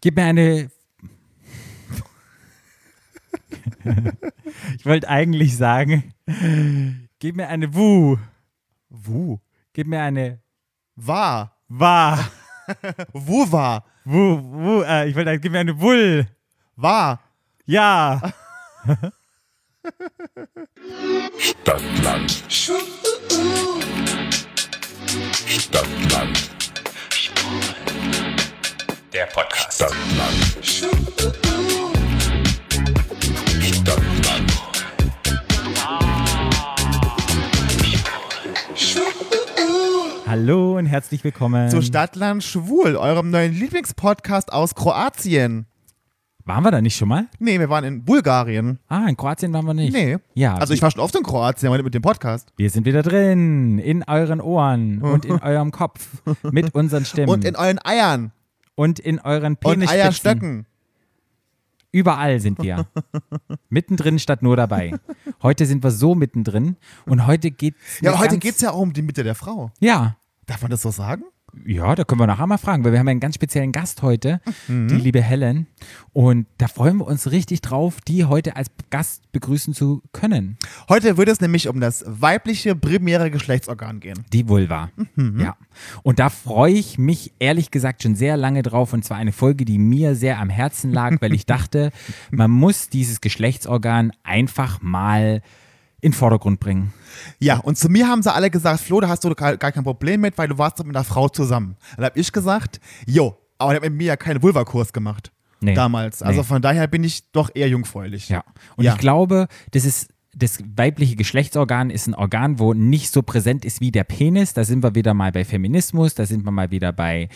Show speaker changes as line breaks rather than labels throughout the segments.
Gib mir eine. ich wollte eigentlich sagen, gib mir eine Wu.
Wu.
Gib mir eine
War.
Wa.
Wo war?
Wu, Wu, äh, ich wollte sagen, gib mir eine Wull.
War.
Ja.
Stadtland. Stadtland.
Der Podcast.
Stadtland. Stadtland.
Hallo und herzlich willkommen.
Zu Stadtland Schwul, eurem neuen Lieblingspodcast aus Kroatien.
Waren wir da nicht schon mal?
Nee, wir waren in Bulgarien.
Ah, in Kroatien waren wir nicht.
Nee.
Ja.
Also ich war schon oft in Kroatien, aber nicht mit dem Podcast.
wir sind wieder drin. In euren Ohren und in eurem Kopf. Mit unseren Stimmen.
Und in euren Eiern.
Und in euren
Und
Penisspitzen.
Eierstöcken.
Überall sind wir. mittendrin statt nur dabei. Heute sind wir so mittendrin und heute geht's.
Ja, heute geht es ja auch um die Mitte der Frau.
Ja.
Darf man das so sagen?
Ja, da können wir nachher mal fragen, weil wir haben einen ganz speziellen Gast heute,
Mhm.
die liebe Helen. Und da freuen wir uns richtig drauf, die heute als Gast begrüßen zu können.
Heute wird es nämlich um das weibliche primäre Geschlechtsorgan gehen.
Die Vulva.
Mhm.
Ja. Und da freue ich mich ehrlich gesagt schon sehr lange drauf. Und zwar eine Folge, die mir sehr am Herzen lag, weil ich dachte, man muss dieses Geschlechtsorgan einfach mal in den Vordergrund bringen.
Ja, und zu mir haben sie alle gesagt, Flo, da hast du gar, gar kein Problem mit, weil du warst mit einer Frau zusammen. Dann habe ich gesagt, jo, aber der hat mit mir ja keinen Vulva-Kurs gemacht.
Nee.
Damals. Also
Nee.
von daher bin ich doch eher jungfräulich.
Ja. Und
Ja.
ich glaube, das ist das weibliche Geschlechtsorgan ist ein Organ, wo nicht so präsent ist wie der Penis. Da sind wir wieder mal bei Feminismus, da sind wir mal wieder bei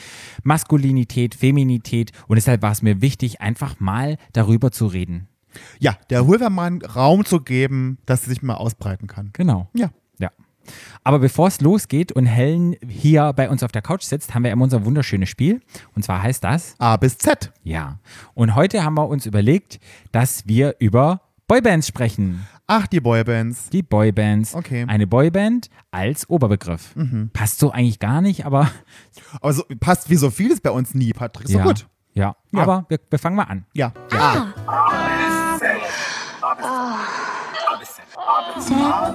Maskulinität, Feminität. Und deshalb war es mir wichtig, einfach mal darüber zu reden.
Ja, der Vulva-Mann Raum zu geben, dass sie sich mal ausbreiten kann.
Genau.
Ja.
Ja. Aber bevor es losgeht und Helen hier bei uns auf der Couch sitzt, haben wir immer unser wunderschönes Spiel. Und zwar heißt das,
A bis Z.
ja. Und heute haben wir uns überlegt, dass wir über Boybands sprechen.
Ach, die Boybands.
Die Boybands.
Okay.
Eine Boyband als Oberbegriff. Passt so eigentlich gar nicht, aber
Aber so, passt wie so vieles bei uns nie, Patrick. So
ja.
gut.
Ja,
Ja.
aber wir, wir fangen mal an.
Ja. A.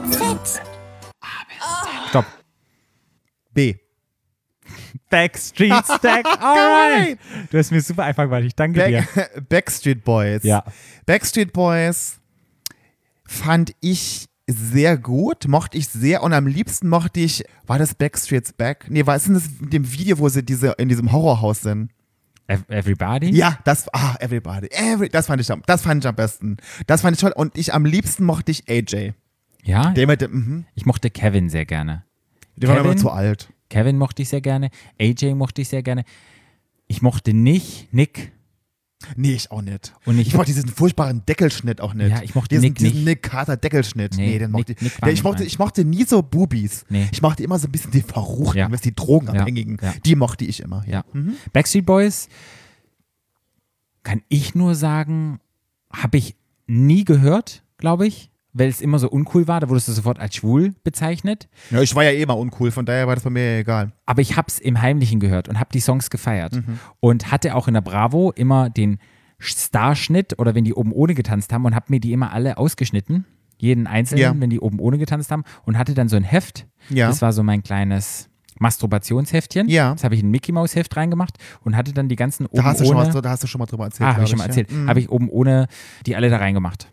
Stopp.
B.
Backstreet Stack. Alright. Du hast mir super einfach gemacht. Ich danke dir.
Back Backstreet Boys.
Ja.
Backstreet Boys fand ich sehr gut, mochte ich sehr und am liebsten mochte ich, war das Backstreet's Back? Nee, war es denn das in dem Video, wo sie diese, in diesem Horrorhaus sind?
Ev- Everybody?
Ja, das, ah, everybody, every, das fand ich am, das fand ich am besten. Das fand ich toll und ich am liebsten mochte ich AJ.
Ja?
Der mit dem, mhm,
Ich mochte Kevin sehr gerne.
der war
Kevin?
immer zu alt.
Kevin mochte ich sehr gerne. AJ mochte ich sehr gerne. Ich mochte nicht Nick.
Nee, ich auch nicht.
Und ich-
ich mochte diesen furchtbaren Deckelschnitt auch nicht.
Ja, ich mochte
diesen,
Nick
diesen
nicht.
Nick Carter Deckelschnitt.
Nee,
Nee, den
Nick-
mochte ich.
Nick
Der, ich, mochte ich mochte nie so Boobies.
Nee.
Ich mochte immer so ein bisschen die Verruchten,
Ja.
was die Drogenabhängigen.
Ja, ja.
Die mochte ich immer.
Ja. Backstreet Boys kann ich nur sagen, habe ich nie gehört, glaube ich, weil es immer so uncool war. Da wurdest du sofort als schwul bezeichnet.
Ja, ich war ja eh mal uncool, von daher war das bei mir ja egal.
Aber ich habe es im Heimlichen gehört und habe die Songs gefeiert.
Mhm.
Und hatte auch in der Bravo immer den Starschnitt oder wenn die oben ohne getanzt haben und habe mir die immer alle ausgeschnitten. Jeden einzelnen,
Ja.
wenn die oben ohne getanzt haben. Und hatte dann so ein Heft.
Ja.
Das war so mein kleines Masturbationsheftchen.
Ja.
Das habe ich in ein Mickey Maus Heft reingemacht und hatte dann die ganzen oben
Da hast, du
ohne.
schon was, da hast du schon mal drüber erzählt.
Ah, habe ich schon mal erzählt.
Ja. Mhm.
Habe ich oben ohne die alle da reingemacht.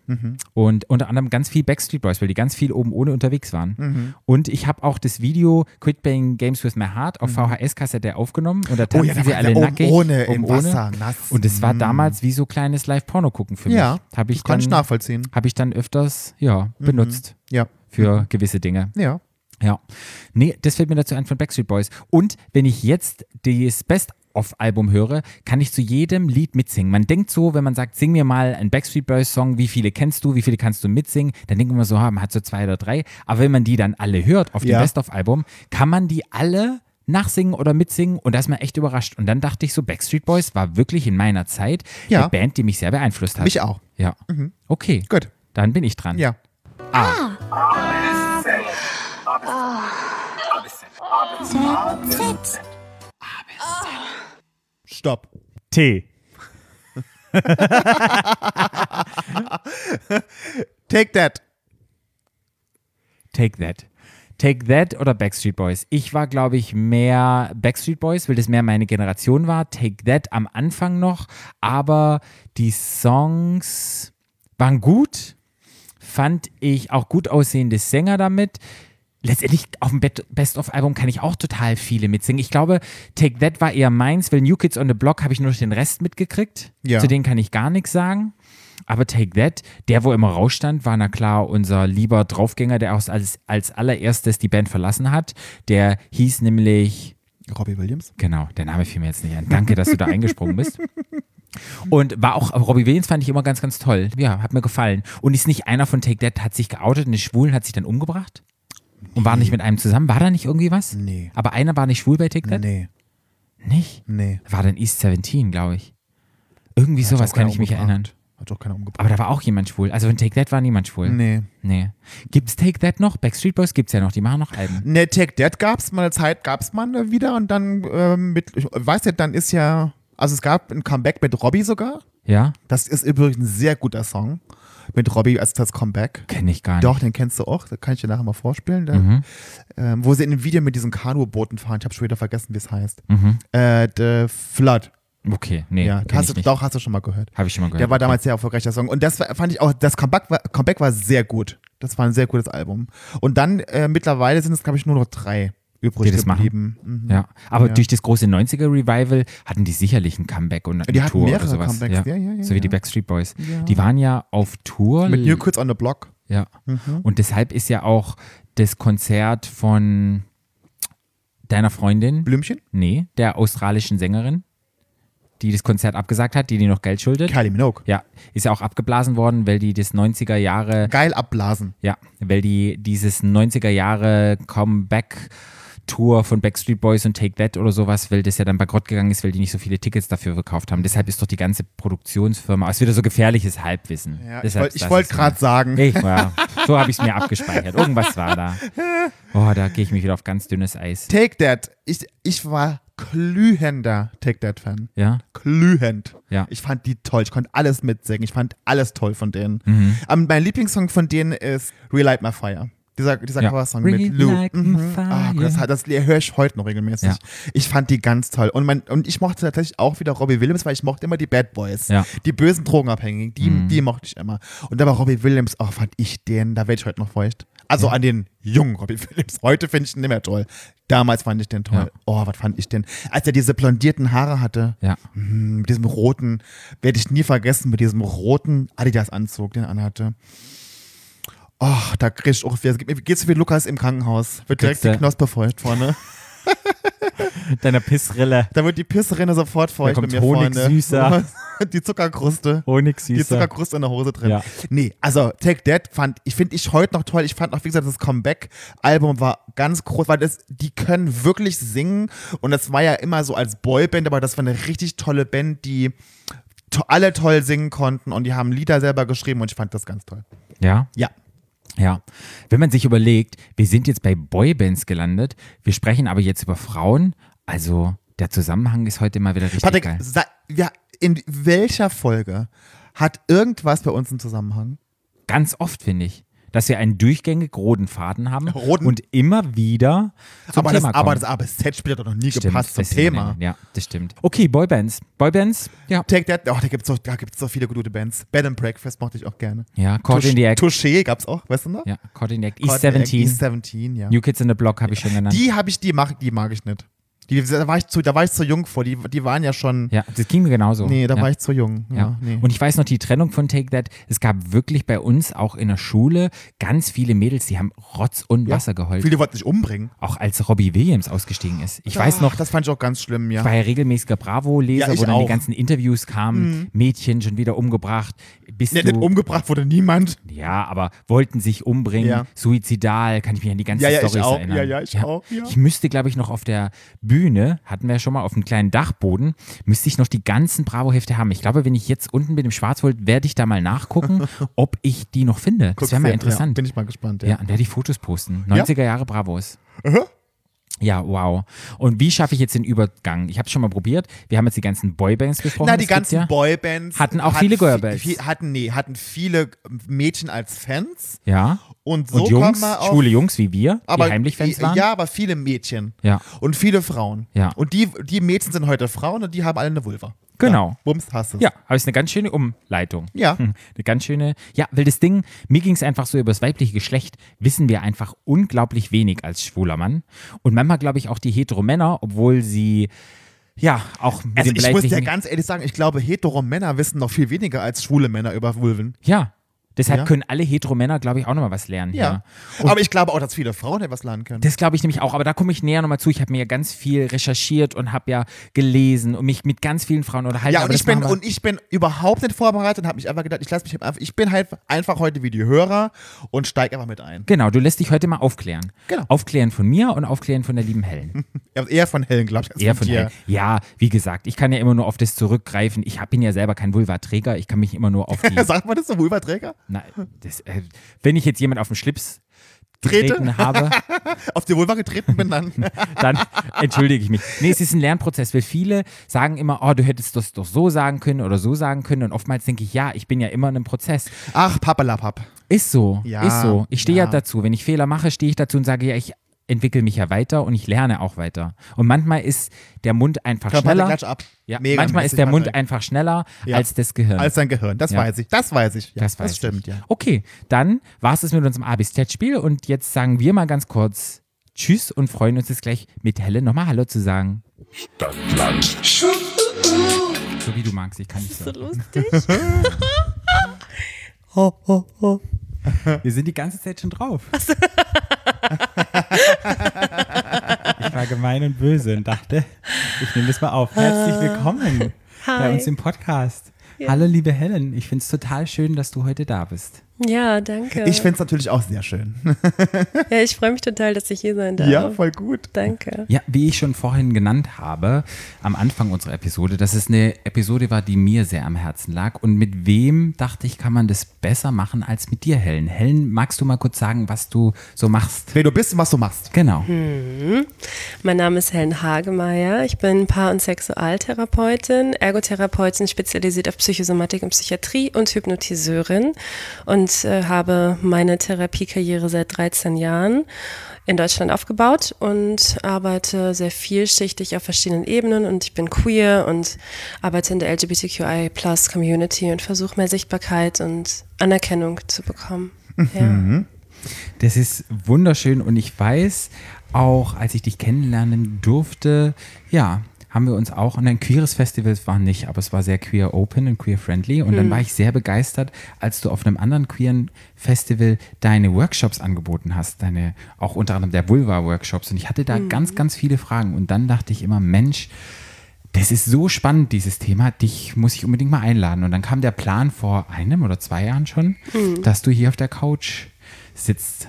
Und unter anderem ganz viel Backstreet Boys, weil die ganz viel oben ohne unterwegs waren.
Mhm.
Und ich habe auch das Video Quit Playing Games with My Heart auf VHS-Kassette aufgenommen und da
Oh
tanzen
ja, da
sie alle
oben
nackig.
ohne,
oben
im Wasser, nass.
Und es war
Mm.
damals wie so kleines Live-Porno gucken für mich.
Ja,
Habe ich,
kann ich
dann-
nachvollziehen.
hab ich dann öfters ja, benutzt
Ja.
für gewisse Dinge.
Ja.
Ja. Nee, das fällt mir dazu ein von Backstreet Boys. Und wenn ich jetzt das Best-of-Album höre, kann ich zu jedem Lied mitsingen. Man denkt so, wenn man sagt, sing mir mal einen Backstreet Boys-Song, wie viele kennst du, wie viele kannst du mitsingen, dann denkt man so, man hat so zwei oder drei. Aber wenn man die dann alle hört auf dem
Ja.
Best-of-Album, kann man die alle nachsingen oder mitsingen und da ist man echt überrascht. Und dann dachte ich so, Backstreet Boys war wirklich in meiner Zeit
Ja.
eine Band, die mich sehr beeinflusst hat.
Mich auch.
Ja. Okay.
Gut.
Dann bin ich dran.
Ja.
Z.
Stopp.
T.
Take that.
Take That. Take That oder Backstreet Boys? Ich war, glaube ich, mehr Backstreet Boys, weil das mehr meine Generation war. Take That am Anfang noch, aber die Songs waren gut. Fand ich auch gut aussehende Sänger damit. Letztendlich auf dem Best-of-Album kann ich auch total viele mitsingen. Ich glaube, Take That war eher meins, weil New Kids on the Block habe ich nur den Rest mitgekriegt.
Ja.
Zu denen kann ich gar nichts sagen. Aber Take That, der, wo immer rausstand, war na klar unser lieber Draufgänger, der auch als, als allererstes die Band verlassen hat. Der hieß nämlich,
Robbie Williams.
genau, der Name fiel mir jetzt nicht ein. Danke, dass du da eingesprungen bist. Und war auch, Robbie Williams fand ich immer ganz, ganz toll. Ja, hat mir gefallen. Und ist nicht einer von Take That, hat sich geoutet und ist schwul und hat sich dann umgebracht? Und war nicht mit einem zusammen? War da nicht irgendwie was?
Nee.
Aber einer war nicht schwul bei Take That?
Nee,
Nicht?
nee.
War dann East 17, glaube ich. Irgendwie sowas
Hat auch
kann ich mich erinnern.
Hat doch keiner umgebracht.
Aber da war auch jemand schwul. Also von Take That war niemand schwul.
Nee.
Nee. Gibt's Take That noch? Backstreet Boys gibt's ja noch, die machen noch Alben.
Ne, Take That gab's mal eine Zeit, gab's mal wieder und dann ähm, mit, ich weiß nicht, dann ist ja, also es gab ein Comeback mit Robbie sogar.
Ja?
Das ist übrigens ein sehr guter Song mit Robbie als das Comeback.
Kenn ich gar nicht.
Doch, den kennst du auch, da kann ich dir nachher mal vorspielen. Da,
Mhm.
ähm, wo sie in dem Video mit diesen Kanubooten fahren, ich habe schon wieder vergessen, wie es heißt.
Mhm.
Äh, The Flood.
Okay, nee,
ja, hast du,
nicht.
doch, hast du schon mal gehört.
Habe ich schon mal gehört.
Der war damals sehr erfolgreicher Song. Und das fand ich auch, das Comeback war, Comeback war sehr gut. Das war ein sehr gutes Album. Und dann äh, mittlerweile sind es, glaube ich, nur noch drei übrig
Die das machen?
geblieben. Mhm.
Ja, aber
Ja.
durch das große 90er-Revival hatten die sicherlich ein Comeback und eine
Die
Tour oder sowas. Ja.
Ja, ja, ja,
so wie die. Backstreet Boys. Die waren ja auf Tour.
Mit New Kids on the Block.
Ja.
Mhm.
Und deshalb ist ja auch das Konzert von deiner Freundin,
Blümchen?
nee, der australischen Sängerin, die das Konzert abgesagt hat, die dir noch Geld schuldet.
Kylie Minogue.
Ja, ist ja auch abgeblasen worden, weil die das 90er Jahre
Geil abblasen.
Ja, weil die dieses 90er Jahre Comeback Tour von Backstreet Boys und Take That oder sowas, weil das ja dann bankrott gegangen ist, weil die nicht so viele Tickets dafür verkauft haben. Deshalb ist doch die ganze Produktionsfirma, ist wieder so gefährliches Halbwissen.
Ja, ich
Deshalb
wollte ich
das
wollt gerade sagen.
Ich, ja, so habe ich es mir abgespeichert. Irgendwas war da. Oh, da gehe ich mich wieder auf ganz dünnes Eis.
Take That. Ich, ich war glühender Take That-Fan.
Ja,
Glühend.
Ja.
Ich fand die toll. Ich konnte alles mitsingen. Ich fand alles toll von denen.
Mhm.
Ähm, mein Lieblingssong von denen ist Relight My Fire. Dieser, dieser
Ja.
Coversong mit Lou.
My Fire.
Ah, Gott, das, das höre ich heute noch regelmäßig.
Ja.
Ich fand die ganz toll. Und, mein, und ich mochte tatsächlich auch wieder Robbie Williams, weil ich mochte immer die Bad Boys.
Ja.
Die bösen Drogenabhängigen, die,
Mhm.
die mochte ich immer. Und da war Robbie Williams, oh, fand ich den, da werde ich heute noch feucht. Also an den jungen Robbie Williams. Heute finde ich ihn nicht mehr toll. Damals fand ich den toll.
Ja.
Oh, was fand ich denn? Als er diese blondierten Haare hatte,
ja.
hm, mit diesem roten, werde ich nie vergessen, mit diesem roten Adidas-Anzug, den er anhatte. Oh, da krieg ich auch, wie geht's wie Lukas im Krankenhaus? Wird direkt
Kriegst du-
die Knospe feucht vorne.
Deiner Pissrille.
Da wird die Pissrinne sofort feucht
Da
bei
kommt
mir
Honigsüßer.
vorne. Die Zuckerkruste.
Honig
Die
süßer.
Zuckerkruste in der Hose drin.
Ja.
Nee, also Take That fand ich, finde ich heute noch toll. Ich fand auch, wie gesagt, das Comeback-Album war ganz groß, weil das, die können wirklich singen und das war ja immer so als Boyband, aber das war eine richtig tolle Band, die to alle toll singen konnten und die haben Lieder selber geschrieben und ich fand das ganz toll.
Ja.
Ja.
Ja, wenn man sich überlegt, wir sind jetzt bei Boybands gelandet, wir sprechen aber jetzt über Frauen, also der Zusammenhang ist heute mal wieder richtig
Patrick,
geil.
ja, in welcher Folge hat irgendwas bei uns einen Zusammenhang?
Ganz oft finde ich, dass wir einen durchgängig roten Faden haben
Roten.
und immer wieder zum
aber,
Thema
das, aber das ABZ spielt doch noch nie
Stimmt,
gepasst zum Thema.
Ja, das stimmt. Okay, Boybands. Boybands, ja.
Take That, oh, da gibt es so, so viele gute Bands. Bed and Breakfast mochte ich auch gerne.
Ja, Caught in the Act.
Touché gab's auch, weißt du noch?
Ja, Caught in the Act.
Caught
East
in the Act,
17.
East 17, ja.
New Kids in the Block habe ich schon genannt.
Die habe ich, die mag, die mag ich nicht. Die, da, war ich zu, da war ich zu jung vor. Die, die waren ja schon.
ja, das ging mir genauso.
Nee, da
ja.
war ich zu jung. Ja,
Ja.
nee.
Und ich weiß noch die Trennung von Take That. Es gab wirklich bei uns auch in der Schule ganz viele Mädels, die haben Rotz und
Ja.
Wasser geheult.
Viele wollten sich umbringen.
Auch als Robbie Williams ausgestiegen ist. Ich weiß noch,
Ach, das fand ich auch ganz schlimm, ja.
ich war ja regelmäßiger Bravo-Leser,
Ja,
wo dann die
auch.
ganzen Interviews kamen. Mädchen schon wieder umgebracht. Bist
Nee,
du,
nicht umgebracht wurde niemand.
ja, aber wollten sich umbringen.
Ja.
Suizidal, kann ich mich an die ganzen
Ja, ja, auch.
erinnern.
Ja, ja, ich auch, ja.
Ich müsste, glaube ich, noch auf der Bühne, hatten wir ja schon mal auf einem kleinen Dachboden, müsste ich noch die ganzen Bravo-Hefte haben. Ich glaube, wenn ich jetzt unten bin im Schwarzwald, werde ich da mal nachgucken, ob ich die noch finde. Das
Guck's
wäre mal
dir- Ja,
interessant.
bin ich mal gespannt.
Ja,
Ja.
und werde die Fotos posten. 90er Jahre Bravos. Ja, wow. Und wie schaffe ich jetzt den Übergang? Ich habe es schon mal probiert. Wir haben jetzt die ganzen Boybands besprochen.
Na, die ganzen
ja,
Boybands
Hatten auch
hatten
viele
vi-
Girlbands.
Hatten, nee, hatten viele Mädchen als Fans.
Ja.
Und so
Und Jungs,
auf,
schwule Jungs wie wir,
aber,
die heimlich Fans waren.
Ja, aber viele Mädchen.
Ja.
Und viele Frauen.
Ja.
Und die, die Mädchen sind heute Frauen und die haben alle eine Vulva.
Genau.
Ja, Bums, hast es.
Ja, aber es ist eine ganz schöne Umleitung.
Ja.
Hm, Eine ganz schöne, ja, weil das Ding, mir ging es einfach so über das weibliche Geschlecht, wissen wir einfach unglaublich wenig als schwuler Mann. Und manchmal glaube ich auch die Hetero-Männer, obwohl sie, ja, auch mit
Also
dem
ich muss dir ganz ehrlich sagen, ich glaube, hetero Männer wissen noch viel weniger als schwule Männer über Vulven.
Ja. Deshalb
Ja.
können alle Hetero-Männer, glaube ich, auch nochmal was lernen.
Ja.
Und
Aber ich glaube auch, dass viele Frauen etwas lernen können.
Das glaube ich nämlich auch, aber da komme ich näher nochmal zu. Ich habe mir ja ganz viel recherchiert und habe ja gelesen und mich mit ganz vielen Frauen unterhalten.
Ja, und ich, bin, und ich bin überhaupt nicht vorbereitet und habe mich einfach gedacht, ich lasse mich einfach, ich bin halt einfach heute wie die Hörer und steige einfach mit ein.
Genau, du lässt dich heute mal aufklären.
Genau.
Aufklären von mir und aufklären von der lieben Helen.
Ja, Eher von Helen, glaube ich, als
Eher
von
von
dir.
Helen. Ja, wie gesagt, ich kann ja immer nur auf das zurückgreifen. Ich bin ja selber kein Vulva-Träger. Ich kann mich immer nur auf die.
Sagt man das so, Vulvaträger?
Na, das, äh, wenn ich jetzt jemand auf den Schlips
Trete?
getreten habe,
Auf die Vulva getreten bin dann.
dann entschuldige ich mich. Nee, es ist ein Lernprozess, weil viele sagen immer, oh, du hättest das doch so sagen können oder so sagen können. Und oftmals denke ich, ja, ich bin ja immer in einem Prozess.
Ach, Pappelapapp.
Ist so,
Ja,
ist so. Ich stehe ja.
ja.
dazu. Wenn ich Fehler mache, stehe ich dazu und sage, ja, ich entwickle mich ja weiter und ich lerne auch weiter. Und manchmal ist der Mund einfach
Körper
schneller.
klatsch ab.
Ja,
Mega
manchmal ist der Mund
Patrick.
einfach schneller
Ja.
als das Gehirn.
Als dein Gehirn, das
Ja.
weiß ich. Das weiß ich. Ja,
das weiß
stimmt,
ich.
ja.
Okay, dann war es das mit unserem A bis Z-Spiel und jetzt sagen wir mal ganz kurz Tschüss und freuen uns jetzt gleich mit Helen nochmal Hallo zu sagen.
Stadtland.
So wie du magst, ich kann nicht so.
lustig.
Wir sind die ganze Zeit schon drauf. ich war gemein und böse und dachte, ich nehme das mal auf. Herzlich willkommen bei
Hi.
uns im Podcast. Hallo liebe Helen, ich finde es total schön, dass du heute da bist.
Ja, danke.
Ich finde es natürlich auch sehr schön.
ja, ich freue mich total, dass ich hier sein darf.
Ja, voll gut.
Danke.
Ja, wie ich schon vorhin genannt habe, am Anfang unserer Episode, dass es eine Episode war, die mir sehr am Herzen lag. Und mit wem, dachte ich, kann man das besser machen als mit dir, Helen? Helen, magst du mal kurz sagen, was du so machst?
Wer du bist und was du machst.
Genau.
Mein Name ist Helen Hagemeyer. Ich bin Paar- und Sexualtherapeutin, Ergotherapeutin, spezialisiert auf Psychosomatik und Psychiatrie und Hypnotiseurin und äh, habe meine Therapiekarriere seit 13 Jahren in Deutschland aufgebaut und arbeite sehr vielschichtig auf verschiedenen Ebenen und ich bin queer und arbeite in der LGBTQI Plus Community und versuche mehr Sichtbarkeit und Anerkennung zu bekommen. Ja.
Das ist wunderschön und ich weiß auch, als ich dich kennenlernen durfte, ja, haben wir uns auch an ein queeres Festival, es war nicht, aber es war sehr queer open und queer friendly und dann war ich sehr begeistert, als du auf einem anderen queeren Festival deine Workshops angeboten hast, deine auch unter anderem der Vulva Workshops und ich hatte da ganz ganz viele Fragen und dann dachte ich immer, Mensch, das ist so spannend, dieses Thema. Dich muss ich unbedingt mal einladen. Und dann kam der Plan vor einem oder zwei Jahren schon, dass du hier auf der Couch sitzt.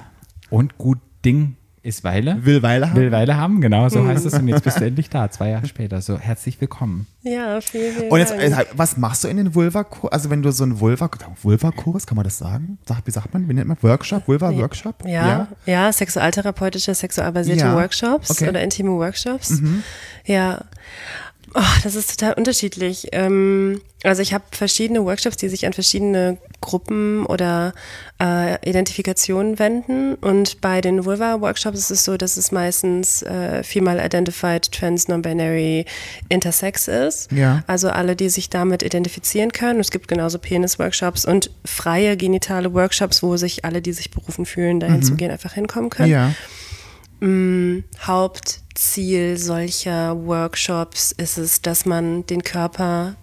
Und gut Ding ist Weile.
Will Weile haben?
Will Weile haben, genau, so heißt es. Und jetzt bist du endlich da, zwei Jahre später. So, herzlich willkommen.
ja, vielen, vielen
Und jetzt,
Dank.
äh, was machst du in den Vulva-Kurs? Also wenn du so einen Vulva- Vulva-Kurs, kann man das sagen? Sag, wie sagt man? Wie nennt man? Workshop? Vulva-Workshop?
Ja, ja, sexualtherapeutische, sexualbasierte
Ja,
Workshops
okay. Mhm.
oder intime Workshops. Ja. Oh, das ist total unterschiedlich. Ähm, also ich habe verschiedene Workshops, die sich an verschiedene Gruppen oder äh, Identifikationen wenden. Und bei den Vulva-Workshops ist es so, dass es meistens äh, Female Identified, Trans, Non-Binary, Intersex ist.
Ja.
Also alle, die sich damit identifizieren können. Es gibt genauso Penis-Workshops und freie genitale Workshops, wo sich alle, die sich berufen fühlen, dahin zu gehen, einfach hinkommen können.
Ja.
Hauptziel solcher Workshops ist es, dass man den Körper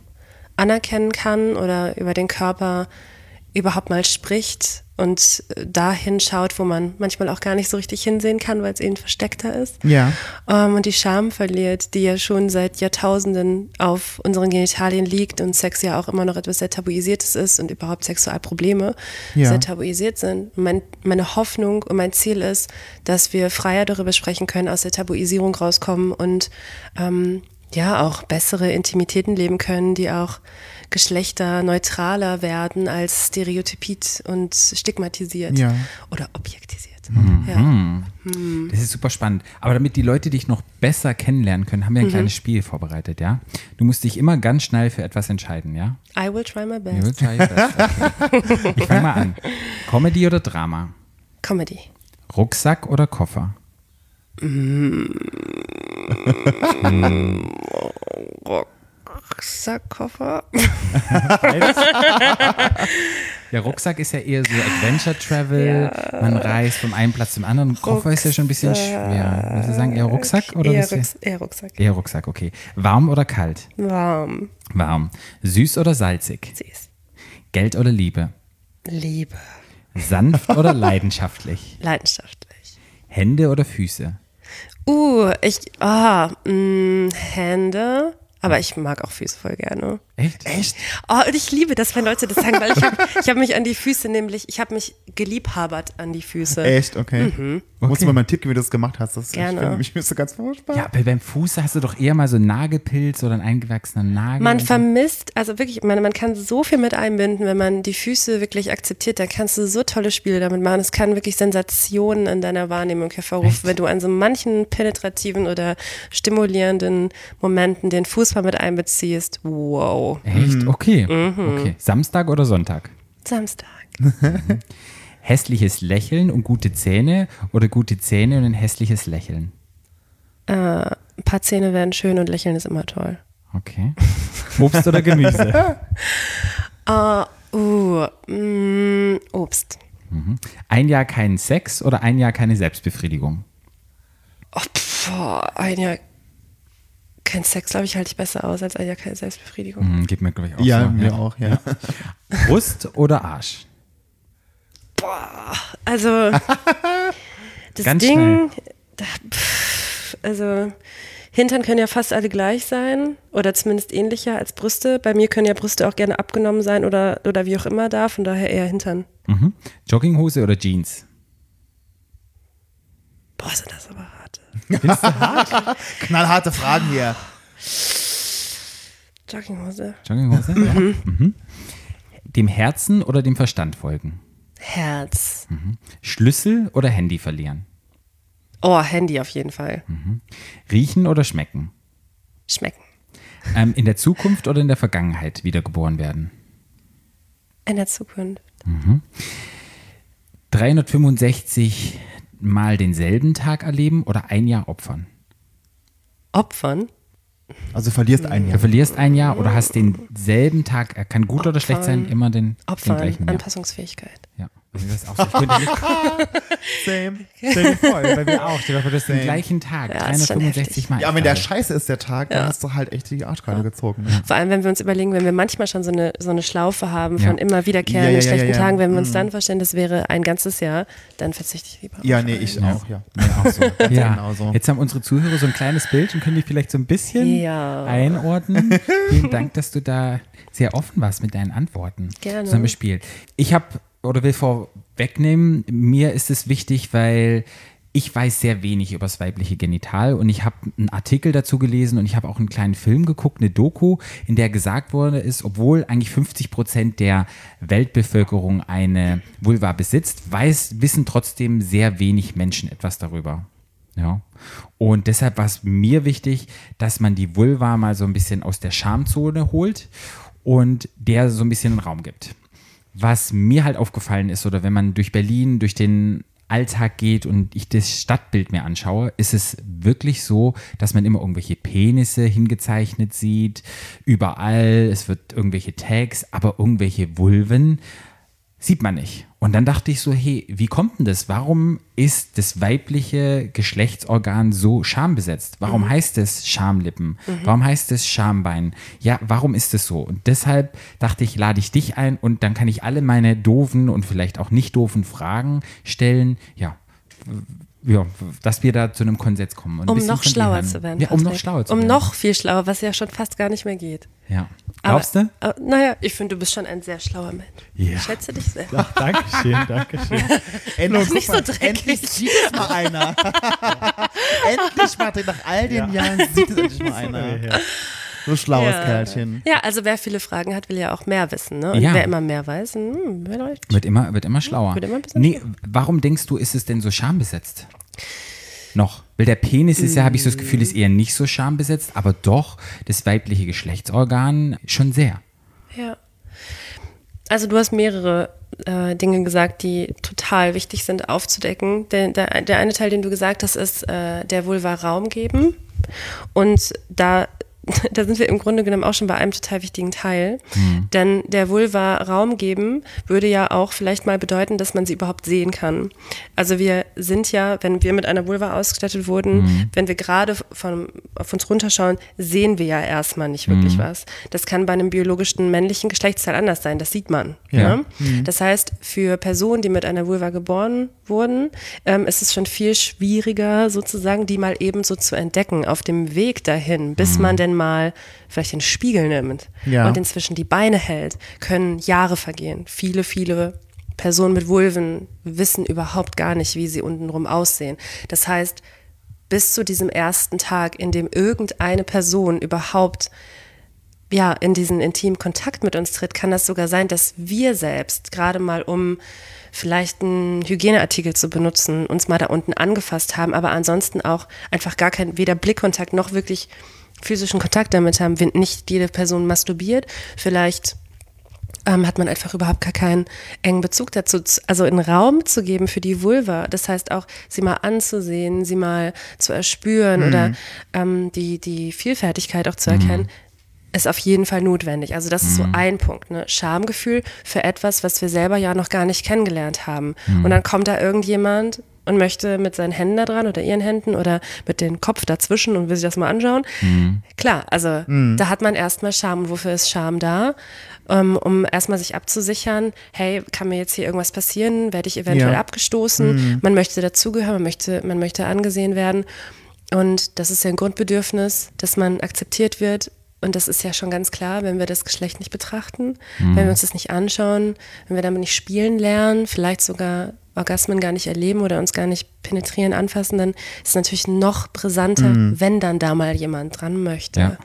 anerkennen kann oder über den Körper überhaupt mal spricht und äh, dahin schaut, wo man manchmal auch gar nicht so richtig hinsehen kann, weil es eben versteckter ist.
Ja.
Ähm, und die Scham verliert, die ja schon seit Jahrtausenden auf unseren Genitalien liegt und Sex ja auch immer noch etwas sehr Tabuisiertes ist und überhaupt Sexualprobleme
Ja.
sehr tabuisiert sind. Mein, meine Hoffnung und mein Ziel ist, dass wir freier darüber sprechen können, aus der Tabuisierung rauskommen und ähm, ja auch bessere Intimitäten leben können, die auch geschlechterneutraler werden als stereotypiert und stigmatisiert
Ja.
oder objektisiert. Ja.
Das ist super spannend. Aber damit die Leute dich noch besser kennenlernen können, haben wir ein
Mhm.
kleines Spiel vorbereitet, ja? Du musst dich immer ganz schnell für etwas entscheiden, ja?
I will try my
You will
best.
try your best. Okay. Ich fange mal an. Comedy oder Drama?
Comedy.
Rucksack oder Koffer?
Rucksackkoffer.
Der Rucksack ist ja eher so Adventure Travel. Man reist vom einen Platz zum anderen. Koffer ist ja schon ein bisschen schwer. Würdest du sagen eher Rucksack oder
eher, Rucks eher Rucksack.
Eher Rucksack, okay. Warm oder kalt?
Warm.
Warm. Süß oder salzig?
Süß.
Geld oder Liebe?
Liebe.
Sanft oder leidenschaftlich?
Leidenschaftlich.
Hände oder Füße?
Uh, ich, ah, mh, Hände. Aber ich mag auch Füße voll gerne.
Echt?
Echt?
Oh, und ich liebe das, wenn Leute das sagen, weil ich habe ich hab mich an die Füße nämlich, ich habe mich geliebhabert an die Füße.
Echt? Okay. Musst du mir mal einen Tipp geben, wie du das gemacht hast. Das
Gerne.
Ich finde mich müsste ganz furchtbar.
Ja, aber beim Fuß hast du doch eher mal so einen Nagelpilz oder einen eingewachsenen Nagel.
Man
und so.
vermisst, also wirklich, ich meine, man kann so viel mit einbinden, wenn man die Füße wirklich akzeptiert, dann kannst du so tolle Spiele damit machen. Es kann wirklich Sensationen in deiner Wahrnehmung hervorrufen, wenn du an so manchen penetrativen oder stimulierenden Momenten den Fuß mal mit einbeziehst. Wow.
Echt? Okay.
Mhm.
okay. Samstag oder Sonntag?
Samstag.
Hässliches Lächeln und gute Zähne oder gute Zähne und ein hässliches Lächeln?
Äh, ein paar Zähne werden schön und lächeln ist immer toll.
Okay. Obst oder Gemüse?
Uh, uh, mm, Obst.
Ein Jahr keinen Sex oder ein Jahr keine Selbstbefriedigung?
Oh, pff, ein Jahr kein Sex, glaube ich, halte ich besser aus als Jahr keine Selbstbefriedigung.
Hm, geht mir, glaube ich, auch
Ja,
so.
mir auch, ja.
Brust oder Arsch?
Also, das
Ganz
Ding, da, pff, also, Hintern können ja fast alle gleich sein oder zumindest ähnlicher als Brüste. Bei mir können ja Brüste auch gerne abgenommen sein oder, oder wie auch immer da, von daher eher Hintern.
Mhm. Jogginghose oder Jeans?
Boah, sind das aber harte.
Knallharte Fragen hier.
Jogginghose.
Jogginghose? Ja. Mhm. Dem Herzen oder dem Verstand folgen?
Herz.
Schlüssel oder Handy verlieren?
Oh, Handy auf jeden Fall.
Riechen oder schmecken?
Schmecken.
Ähm, in der Zukunft oder in der Vergangenheit wiedergeboren werden?
In der Zukunft.
365 Mal denselben Tag erleben oder ein Jahr opfern?
Opfern.
Also du verlierst ein
Du
Jahr.
verlierst ein Jahr oder hast denselben Tag, er kann gut oder schlecht sein, immer den, den
Opfern.
gleichen Jahr.
Anpassungsfähigkeit.
Ja. Also das ist auch so. Ich könnte nicht
Same.
stell dir vor, bei mir auch. Stell dir vor, du hast den gleichen Tag,
Ja, ist schon
365
heftig.
Mal.
Ja, wenn der
gerade.
scheiße ist, der Tag, dann hast du halt echt die Arschkarte gezogen. Ne?
Vor allem, wenn wir uns überlegen, wenn wir manchmal schon so eine, so eine Schlaufe haben von
Ja.
immer wiederkehrenden
Ja, ja, ja,
schlechten
ja, ja.
Tagen, wenn wir uns dann vorstellen, das wäre ein ganzes Jahr, dann verzichte ich lieber.
Ja,
auf
nee, ich auch, ja.
Ja, auch so. ja.
genauso.
Jetzt haben unsere Zuhörer so ein kleines Bild und können dich vielleicht so ein bisschen
Ja.
einordnen. Vielen Dank, dass du da sehr offen warst mit deinen Antworten.
Gerne.
Zusammen Spiel. Ich habe oder will vorwegnehmen, mir ist es wichtig, weil ich weiß sehr wenig über das weibliche Genital und ich habe einen Artikel dazu gelesen und ich habe auch einen kleinen Film geguckt, eine Doku, in der gesagt wurde ist, obwohl eigentlich 50 Prozent der Weltbevölkerung eine Vulva besitzt, weiß, wissen trotzdem sehr wenig Menschen etwas darüber. Ja. Und deshalb war es mir wichtig, dass man die Vulva mal so ein bisschen aus der Schamzone holt und der so ein bisschen Raum gibt. Was mir halt aufgefallen ist, oder wenn man durch Berlin, durch den Alltag geht und ich das Stadtbild mir anschaue, ist es wirklich so, dass man immer irgendwelche Penisse hingezeichnet sieht, überall, es wird irgendwelche Tags, aber irgendwelche Vulven sieht man nicht. Und dann dachte ich so, hey, wie kommt denn das? Warum ist das weibliche Geschlechtsorgan so schambesetzt? Warum heißt es Schamlippen? Warum heißt es Schambein? Ja, warum ist es so? Und deshalb dachte ich, lade ich dich ein und dann kann ich alle meine doofen und vielleicht auch nicht doofen Fragen stellen. Ja, ja, dass wir da zu einem Konsens kommen.
Um noch schlauer zu werden.
Ja, um noch schlauer zu
Um
werden.
noch viel schlauer, was ja schon fast gar nicht mehr geht.
Ja. Glaubst du?
Aber, aber, naja, ich finde, du bist schon ein sehr schlauer Mensch.
Ja.
Ich schätze dich sehr.
Ach, Dankeschön, Dankeschön.
Endlich,
nicht so dreckig.
Endlich sieht es mal einer. endlich, Martin, nach all den Jahren sieht es endlich mal einer. So schlaues
ja.
Kerlchen.
Ja, also wer viele Fragen hat, will ja auch mehr wissen. Ne? Und
Ja.
wer immer mehr weiß, hm.
Wird immer, wird immer schlauer.
Wird immer
nee, warum denkst du, ist es denn so schambesetzt? Noch. Weil der Penis ist ja, habe ich so das Gefühl, ist eher nicht so schambesetzt, aber doch das weibliche Geschlechtsorgan schon sehr.
Ja. Also du hast mehrere äh, Dinge gesagt, die total wichtig sind aufzudecken. Der, der, der eine Teil, den du gesagt hast, ist äh, der Vulva Raum geben. Und da, da sind wir im Grunde genommen auch schon bei einem total wichtigen Teil. Denn der Vulva Raum geben würde ja auch vielleicht mal bedeuten, dass man sie überhaupt sehen kann. Also wir sind ja, wenn wir mit einer Vulva ausgestattet wurden, wenn wir gerade von, auf uns runterschauen, sehen wir ja erstmal nicht wirklich was. Das kann bei einem biologischen männlichen Geschlechtsteil anders sein, das sieht man.
Ja.
Ne? Das heißt, für Personen, die mit einer Vulva geboren wurden, ähm, ist es schon viel schwieriger, sozusagen, die mal eben so zu entdecken auf dem Weg dahin, bis man denn mal vielleicht den Spiegel nimmt
Ja.
und inzwischen die Beine hält, können Jahre vergehen. Viele, viele Personen mit Vulven wissen überhaupt gar nicht, wie sie untenrum aussehen. Das heißt, bis zu diesem ersten Tag, in dem irgendeine Person überhaupt ja, in diesen intimen Kontakt mit uns tritt, kann das sogar sein, dass wir selbst, gerade mal um vielleicht einen Hygieneartikel zu benutzen, uns mal da unten angefasst haben, aber ansonsten auch einfach gar kein, weder Blickkontakt noch wirklich physischen Kontakt damit haben. Wenn nicht jede Person masturbiert, vielleicht ähm, hat man einfach überhaupt gar keinen engen Bezug dazu. Also einen Raum zu geben für die Vulva, das heißt auch, sie mal anzusehen, sie mal zu erspüren oder ähm, die, die Vielfältigkeit auch zu erkennen, ist auf jeden Fall notwendig. Also das ist so ein Punkt, ne? Schamgefühl für etwas, was wir selber ja noch gar nicht kennengelernt haben. Und dann kommt da irgendjemand und möchte mit seinen Händen da dran oder ihren Händen oder mit dem Kopf dazwischen und will sich das mal anschauen. Klar, also da hat man erstmal Scham. Und wofür ist Scham da? Ähm, um erstmal sich abzusichern, hey, kann mir jetzt hier irgendwas passieren? Werde ich eventuell
Ja.
abgestoßen? Man möchte dazugehören, man möchte, man möchte angesehen werden. Und das ist ja ein Grundbedürfnis, dass man akzeptiert wird. Und das ist ja schon ganz klar, wenn wir das Geschlecht nicht betrachten, wenn wir uns das nicht anschauen, wenn wir damit nicht spielen lernen, vielleicht sogar Orgasmen gar nicht erleben oder uns gar nicht penetrieren, anfassen, dann ist es natürlich noch brisanter, wenn dann da mal jemand dran möchte.
Ja.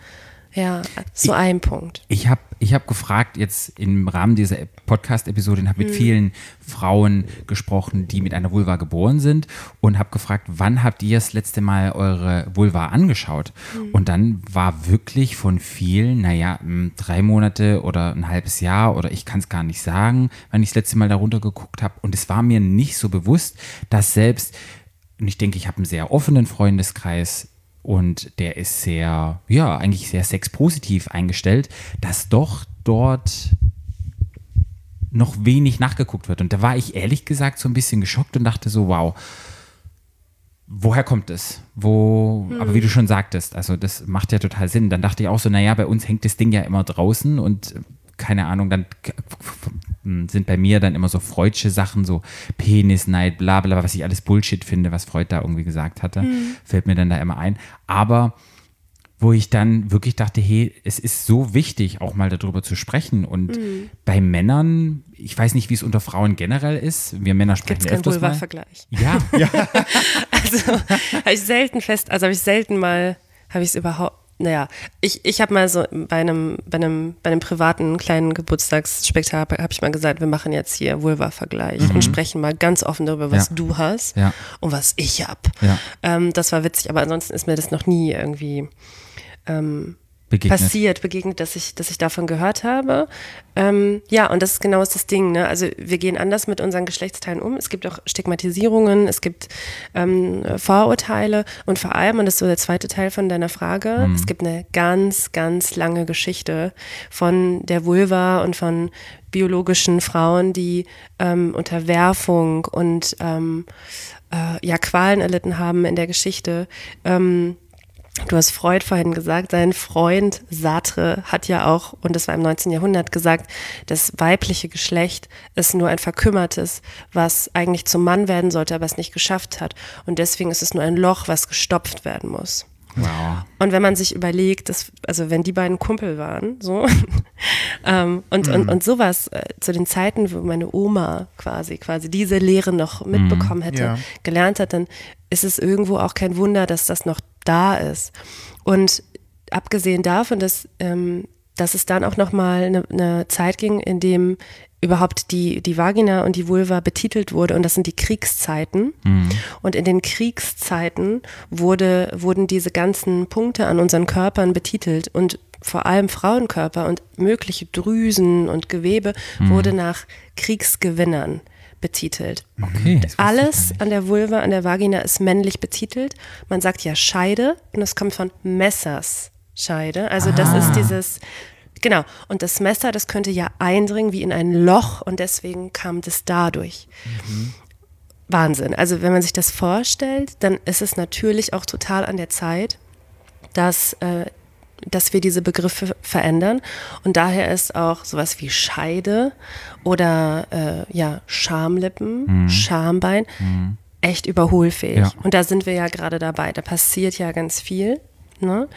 Ja, so ein Punkt.
Ich habe ich hab gefragt, jetzt im Rahmen dieser Podcast-Episode, und habe mit vielen Frauen gesprochen, die mit einer Vulva geboren sind und habe gefragt, wann habt ihr das letzte Mal eure Vulva angeschaut? Und dann war wirklich von vielen, naja, m, drei Monate oder ein halbes Jahr oder ich kann es gar nicht sagen, wann ich das letzte Mal darunter geguckt habe. Und es war mir nicht so bewusst, dass selbst, und ich denke, ich habe einen sehr offenen Freundeskreis, und der ist sehr, ja, eigentlich sehr sexpositiv eingestellt, dass doch dort noch wenig nachgeguckt wird. Und da war ich ehrlich gesagt so ein bisschen geschockt und dachte so, wow, woher kommt es? Wo, aber wie du schon sagtest, also das macht ja total Sinn. Dann dachte ich auch so, naja, bei uns hängt das Ding ja immer draußen und keine Ahnung, dann sind bei mir dann immer so freudsche Sachen, so Penisneid, bla bla, was ich alles Bullshit finde, was Freud da irgendwie gesagt hatte, fällt mir dann da immer ein. Aber wo ich dann wirklich dachte, hey, es ist so wichtig, auch mal darüber zu sprechen. Und bei Männern, ich weiß nicht, wie es unter Frauen generell ist. Wir Männer sprechen
Gibt es keinen
öfters mal.
Vulva-Vergleich.
Ja,
Also habe ich selten fest, also habe ich selten mal, habe ich es überhaupt, naja, ich, ich habe mal so bei einem, bei einem, bei einem privaten kleinen Geburtstagsspektakel habe ich mal gesagt, wir machen jetzt hier Vulva-Vergleich und sprechen mal ganz offen darüber, was
Ja.
du hast
Ja.
und was ich hab.
Ja.
Ähm, das war witzig, aber ansonsten ist mir das noch nie irgendwie
begegnet.
passiert, begegnet, dass ich, dass ich davon gehört habe. Ähm, ja, und das ist genau das Ding. Ne? Also wir gehen anders mit unseren Geschlechtsteilen um. Es gibt auch Stigmatisierungen, es gibt ähm, Vorurteile und vor allem, und das ist so der zweite Teil von deiner Frage, es gibt eine ganz, ganz lange Geschichte von der Vulva und von biologischen Frauen, die ähm, Unterwerfung und ähm, äh, ja, Qualen erlitten haben in der Geschichte. Ähm, Du hast Freud vorhin gesagt, sein Freund Sartre hat ja auch, und das war im 19. Jahrhundert, gesagt, das weibliche Geschlecht ist nur ein verkümmertes, was eigentlich zum Mann werden sollte, aber es nicht geschafft hat. Und deswegen ist es nur ein Loch, was gestopft werden muss.
Wow.
Und wenn man sich überlegt, dass, also wenn die beiden Kumpel waren, so, ähm, und, und, und sowas äh, zu den Zeiten, wo meine Oma quasi, quasi diese Lehre noch mitbekommen hätte,
Ja.
gelernt hat, dann ist es irgendwo auch kein Wunder, dass das noch da ist. Und abgesehen davon, dass, ähm, dass es dann auch nochmal eine, eine Zeit ging, in dem überhaupt die, die Vagina und die Vulva betitelt wurde und das sind die Kriegszeiten. Und in den Kriegszeiten wurde, wurden diese ganzen Punkte an unseren Körpern betitelt und vor allem Frauenkörper und mögliche Drüsen und Gewebe wurde nach Kriegsgewinnern betitelt.
Okay. das
Alles an der Vulva, an der Vagina ist männlich betitelt. Man sagt ja Scheide und das kommt von Messersscheide. Also das
Ah.
ist dieses, genau. Und das Messer, das könnte ja eindringen wie in ein Loch und deswegen kam das dadurch. Wahnsinn. Also wenn man sich das vorstellt, dann ist es natürlich auch total an der Zeit, dass, äh, dass wir diese Begriffe verändern. Und daher ist auch sowas wie Scheide oder äh, ja, Schamlippen, Schambein echt überholfähig.
Ja.
Und da sind wir ja gerade dabei. Da passiert ja ganz viel. Ne?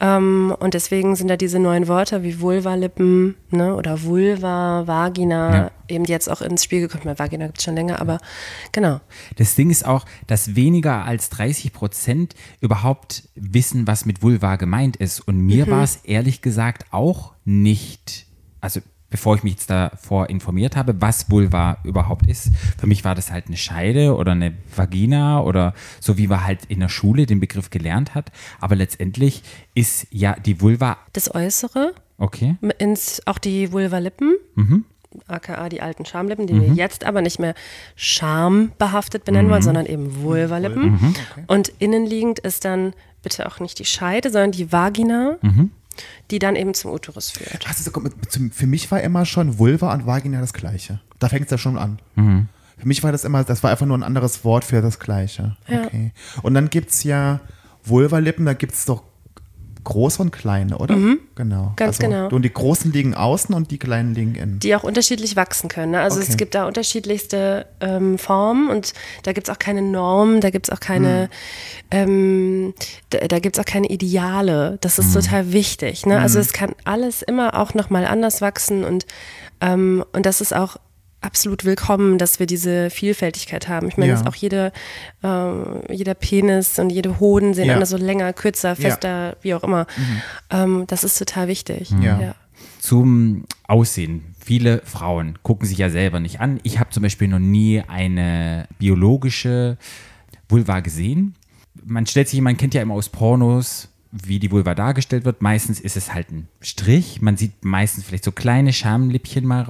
Ähm, und deswegen sind da diese neuen Wörter wie Vulvalippen ne? oder Vulva, Vagina
Ja.
eben jetzt auch ins Spiel gekommen. Vagina gibt es schon länger, aber genau.
Das Ding ist auch, dass weniger als 30 Prozent überhaupt wissen, was mit Vulva gemeint ist. Und mir
Mhm.
war es ehrlich gesagt auch nicht, also bevor ich mich jetzt davor informiert habe, was Vulva überhaupt ist. Für mich war das halt eine Scheide oder eine Vagina oder so wie man halt in der Schule den Begriff gelernt hat. Aber letztendlich ist ja die Vulva,
Das Äußere,
okay,
ins, auch die Vulvalippen,
Mhm.
aka die alten Schamlippen, die wir jetzt aber nicht mehr schambehaftet benennen
Mhm.
wollen, sondern eben Vulvalippen. Und innenliegend ist dann bitte auch nicht die Scheide, sondern die Vagina,
Mhm.
Die dann eben zum Uterus führt.
Zum- für mich war immer schon Vulva und Vagina das Gleiche. Da fängt es ja schon an. Für mich war das immer, das war einfach nur ein anderes Wort für das Gleiche.
Ja.
Okay. Und dann gibt es ja Vulvalippen, da gibt es doch große und kleine, oder? Genau.
Mhm. Ganz genau.
Und die großen liegen außen und die kleinen liegen innen.
die auch unterschiedlich wachsen können. Ne? Also
Okay.
es gibt da unterschiedlichste ähm, Formen und da gibt es auch keine Normen, da gibt es auch keine, ähm, da, da gibt es auch keine Ideale. Das ist total wichtig. Ne? Also es kann alles immer auch nochmal anders wachsen und, ähm, und das ist auch absolut willkommen, dass wir diese Vielfältigkeit haben. Ich meine,
Ja.
dass auch jede, ähm, jeder Penis und jede Hoden sehen
Ja.
anders so länger, kürzer,
Ja.
fester, wie auch immer. Ähm, das ist total wichtig.
Ja.
ja.
Zum Aussehen. Viele Frauen gucken sich ja selber nicht an. Ich habe zum Beispiel noch nie eine biologische Vulva gesehen. Man stellt sich, man kennt ja immer aus Pornos, wie die Vulva dargestellt wird. Meistens ist es halt ein Strich. Man sieht meistens vielleicht so kleine Schamlippchen mal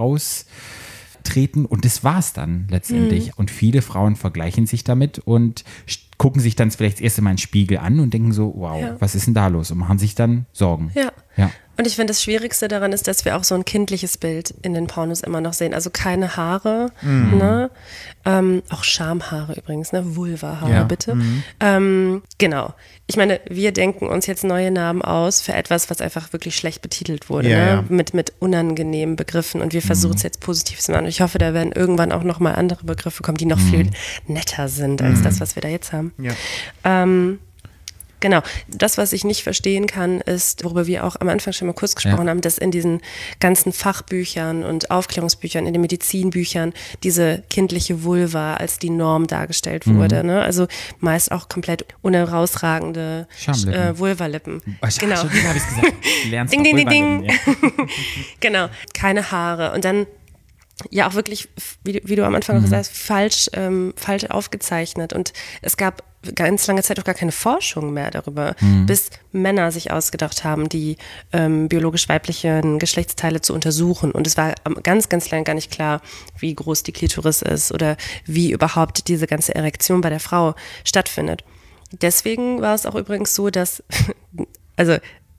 raustreten und das war's dann letztendlich. Und viele Frauen vergleichen sich damit und gucken sich dann vielleicht das erste Mal einen Spiegel an und denken so, wow,
Ja.
was ist denn da los? Und machen sich dann Sorgen.
Ja.
Ja.
Und ich finde, das Schwierigste daran ist, dass wir auch so ein kindliches Bild in den Pornos immer noch sehen. Also keine Haare, ne? Ähm, auch Schamhaare übrigens, ne? Vulva-Haare,
Ja.
bitte. Ähm, genau. Ich meine, wir denken uns jetzt neue Namen aus für etwas, was einfach wirklich schlecht betitelt wurde,
Ja,
ne?
ja.
Mit, mit unangenehmen Begriffen. Und wir versuchen es jetzt positiv zu machen. Und ich hoffe, da werden irgendwann auch nochmal andere Begriffe kommen, die noch viel netter sind als das, was wir da jetzt haben.
Ja.
Ähm, genau. Das, was ich nicht verstehen kann, ist, worüber wir auch am Anfang schon mal kurz gesprochen
Ja.
haben, dass in diesen ganzen Fachbüchern und Aufklärungsbüchern, in den Medizinbüchern diese kindliche Vulva als die Norm dargestellt
Mhm.
wurde. Ne? Also meist auch komplett unherausragende äh, Vulvalippen.
Genau.
Genau.
Schon habe ich gesagt. Du lernst
Ding, ding, ding, ding.
ja.
Genau, keine Haare. Und dann ja auch wirklich, wie, wie du am Anfang
Mhm.
auch gesagt hast, falsch, ähm, falsch aufgezeichnet. Und es gab ganz lange Zeit auch gar keine Forschung mehr darüber,
Mhm.
bis Männer sich ausgedacht haben, die ähm, biologisch weiblichen Geschlechtsteile zu untersuchen. Und es war ganz, ganz lange gar nicht klar, wie groß die Klitoris ist oder wie überhaupt diese ganze Erektion bei der Frau stattfindet. Deswegen war es auch übrigens so, dass, also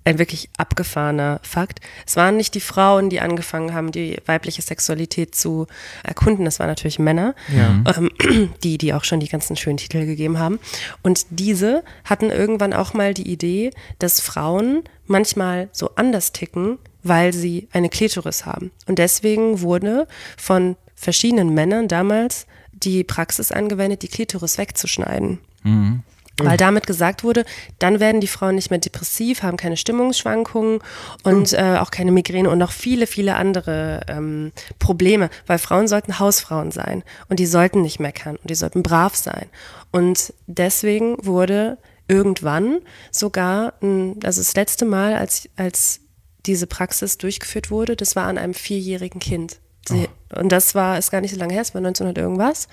ein wirklich abgefahrener Fakt. Es waren nicht die Frauen, die angefangen haben, die weibliche Sexualität zu erkunden. Das waren natürlich Männer,
Ja.
ähm, die, die auch schon die ganzen schönen Titel gegeben haben. Und diese hatten irgendwann auch mal die Idee, dass Frauen manchmal so anders ticken, weil sie eine Klitoris haben. Und deswegen wurde von verschiedenen Männern damals die Praxis angewendet, die Klitoris wegzuschneiden. Weil damit gesagt wurde, dann werden die Frauen nicht mehr depressiv, haben keine Stimmungsschwankungen und äh, auch keine Migräne und noch viele, viele andere ähm, Probleme, weil Frauen sollten Hausfrauen sein und die sollten nicht meckern und die sollten brav sein. Und deswegen wurde irgendwann sogar, also das letzte Mal, als, als diese Praxis durchgeführt wurde, das war an einem vierjährigen Kind. Sie, Und das war, ist gar nicht so lange her, es war 1900 irgendwas.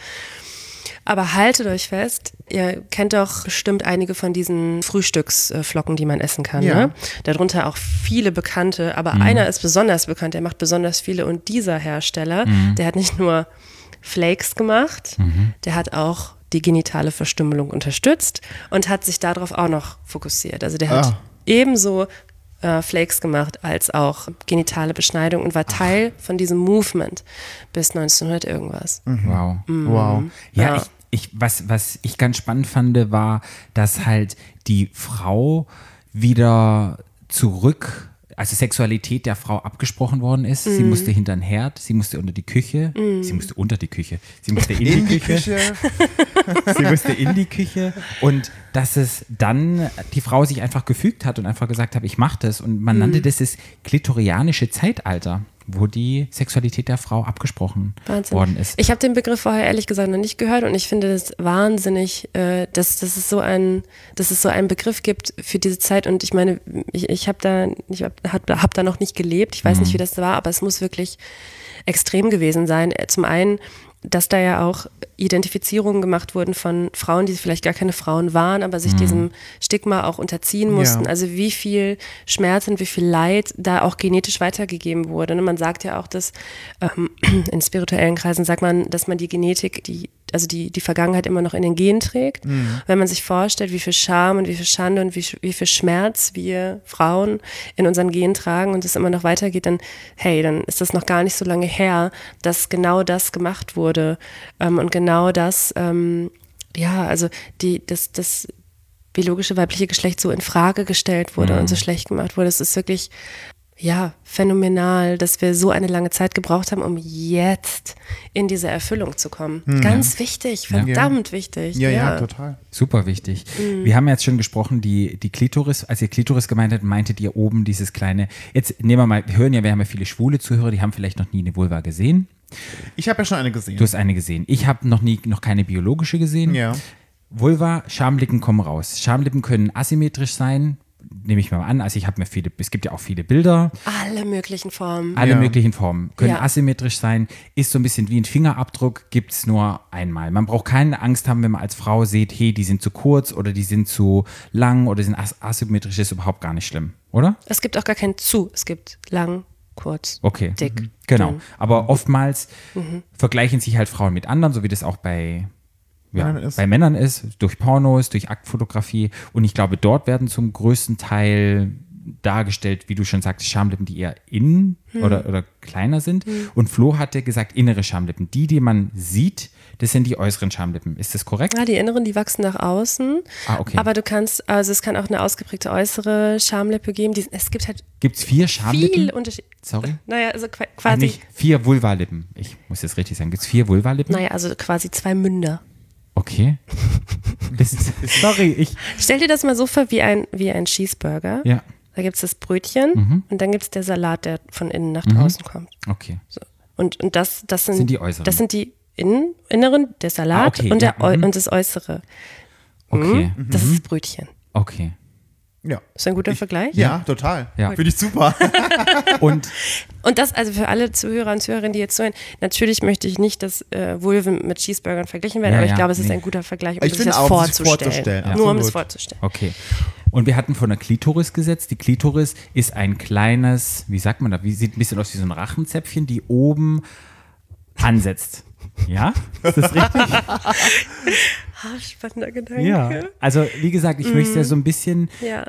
Aber haltet euch fest, ihr kennt doch bestimmt einige von diesen Frühstücksflocken, die man essen kann.
Ja.
Ne? Darunter auch viele bekannte, aber einer ist besonders bekannt, der macht besonders viele. Und dieser Hersteller, der hat nicht nur Flakes gemacht, der hat auch die genitale Verstümmelung unterstützt und hat sich darauf auch noch fokussiert. Also der hat
Ah.
ebenso äh, Flakes gemacht als auch genitale Beschneidung und war Teil von diesem Movement bis 1900 irgendwas.
Wow.
Wow.
Ja,
Ja.
Ich, ich, was, was ich ganz spannend fand, war, dass halt die Frau wieder zurück, also Sexualität der Frau abgesprochen worden ist. Sie
Mhm.
musste hinter den Herd, sie musste unter die Küche, sie musste unter die Küche, sie musste in,
In
die
die
Küche,
Küche.
sie musste in die Küche und dass es dann die Frau sich einfach gefügt hat und einfach gesagt hat, ich mache das und man nannte das das klitorianische Zeitalter, wo die Sexualität der Frau abgesprochen
Wahnsinn.
worden ist.
Ich habe den Begriff vorher ehrlich gesagt noch nicht gehört und ich finde das wahnsinnig, äh, dass, dass, es so ein, dass es so einen Begriff gibt für diese Zeit. Und ich meine, ich, ich habe da, ich hab, hab, da noch nicht gelebt. Ich weiß nicht, wie das war, aber es muss wirklich extrem gewesen sein. Zum einen, dass da ja auch Identifizierungen gemacht wurden von Frauen, die vielleicht gar keine Frauen waren, aber sich diesem Stigma auch unterziehen mussten.
Ja.
Also wie viel Schmerz und wie viel Leid da auch genetisch weitergegeben wurde. Und man sagt ja auch, dass ähm, in spirituellen Kreisen sagt man, dass man die Genetik, die also die, die Vergangenheit immer noch in den Genen trägt. Wenn man sich vorstellt, wie viel Scham und wie viel Schande und wie, wie viel Schmerz wir Frauen in unseren Genen tragen und es immer noch weitergeht, dann, hey, dann ist das noch gar nicht so lange her, dass genau das gemacht wurde ähm, und genau das, ähm, ja, also die, das, das biologische weibliche Geschlecht so in Frage gestellt wurde und so schlecht gemacht wurde. Es ist wirklich, ja, phänomenal, dass wir so eine lange Zeit gebraucht haben, um jetzt in diese Erfüllung zu kommen. Ganz wichtig, verdammt wichtig.
Ja, ja, total.
Super wichtig. Wir haben jetzt schon gesprochen, die, die Klitoris, als ihr Klitoris gemeint habt, meintet ihr oben dieses kleine, jetzt nehmen wir mal, wir hören ja, wir haben ja viele schwule Zuhörer, die haben vielleicht noch nie eine Vulva gesehen.
Ich habe ja schon eine gesehen.
Du hast eine gesehen. Ich habe noch nie, noch keine biologische gesehen.
ja.
Vulva, Schamlippen kommen raus. Schamlippen können asymmetrisch sein, nehme ich mal an. Also ich habe mir viele, es gibt ja auch viele Bilder.
Alle möglichen Formen.
Alle
Ja.
möglichen Formen können
Ja.
asymmetrisch sein, ist so ein bisschen wie ein Fingerabdruck, gibt es nur einmal. Man braucht keine Angst haben, wenn man als Frau sieht, hey, die sind zu kurz oder die sind zu lang oder sind as asymmetrisch, ist überhaupt gar nicht schlimm, oder?
Es gibt auch gar kein zu. Es gibt lang, kurz,
Okay.
dick.
Mhm. Genau.
dünn.
Aber oftmals vergleichen sich halt Frauen mit anderen, so wie das auch bei, ja,
Männern ist.
bei Männern ist, durch Pornos, durch Aktfotografie. Und ich glaube, dort werden zum größten Teil dargestellt, wie du schon sagst, Schamlippen, die eher innen oder, oder kleiner sind. Und Flo hatte gesagt, innere Schamlippen. Die, die man sieht, das sind die äußeren Schamlippen. Ist das korrekt?
Ja, die inneren, die wachsen nach außen.
Ah, okay.
Aber du kannst, also es kann auch eine ausgeprägte äußere Schamlippe geben. Die, es gibt halt
Gibt es vier Schamlippen?
viel Unterschied.
Sorry?
Naja, also
Ah,
quasi,
nicht vier Vulvalippen. Ich muss jetzt richtig sagen. Gibt es vier Vulvalippen?
naja, also quasi zwei Münder.
Okay. Das ist, sorry, ich.
Stell dir das mal so vor wie ein, wie ein Cheeseburger.
Ja,
Da gibt es das Brötchen
Mhm.
und dann gibt es der Salat, der von innen nach draußen kommt.
okay.
Und, und das, das sind,
Sind die äußeren.
Das sind die innen, inneren, der Salat
Ah, okay,
und, der,
ja, mhm.
und das Äußere.
Okay.
Das ist das Brötchen.
Okay.
Ja.
Ist ein guter Vergleich?
Ja, total.
Ja.
Finde ich super.
Und
Und das also für alle Zuhörer und Zuhörerinnen, die jetzt zuhören, natürlich möchte ich nicht, dass äh, Vulven mit Cheeseburgern verglichen werden,
Ja,
aber ich
ja,
glaube, es ist ein guter Vergleich, um
Ich
sich das
auch, sich
vorzustellen.
vorzustellen,
Nur um es vorzustellen.
okay. Und wir hatten von der Klitoris gesetzt. Die Klitoris ist ein kleines, wie sagt man da, wie sieht ein bisschen aus wie so ein Rachenzäpfchen, die oben ansetzt. Ja? Ist das richtig?
Ah, spannender Gedanke.
ja. Also, wie gesagt, ich möchte ja so ein bisschen
Ja.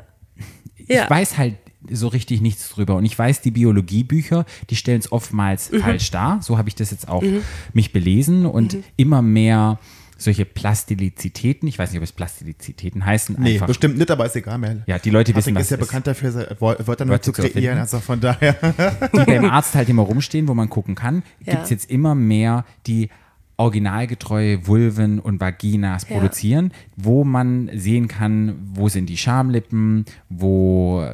ich
Ja.
weiß halt so richtig nichts drüber. Und ich weiß, die Biologiebücher, die stellen es oftmals
Mhm.
falsch dar. So habe ich das jetzt auch mich belesen und
Mhm.
immer mehr solche Plastizitäten, ich weiß nicht, ob es Plastizitäten heißen,
Nee,
einfach.
bestimmt nicht, aber ist egal, Mel.
Ja, die Leute wissen,
Patrick
was
ist ja
ist.
bekannt dafür, Wörter neu
Wörter
zu kreieren, also von daher.
die beim Arzt halt immer rumstehen, wo man gucken kann,
Ja.
gibt es jetzt immer mehr, die originalgetreue Vulven und Vaginas
Ja.
produzieren, wo man sehen kann, wo sind die Schamlippen, wo,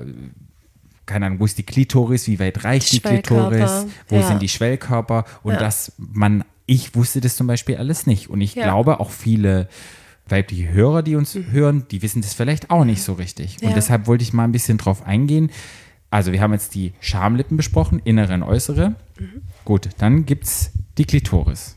keine Ahnung, wo ist die Klitoris, wie weit reicht
Die
die, Klitoris, wo
ja.
sind die Schwellkörper und
Ja.
dass man, ich wusste das zum Beispiel alles nicht und ich
Ja.
glaube auch viele weibliche Hörer, die uns hören, die wissen das vielleicht auch nicht so richtig. Und deshalb wollte ich mal ein bisschen drauf eingehen. Also wir haben jetzt die Schamlippen besprochen, innere und äußere. Gut, dann gibt es die Klitoris.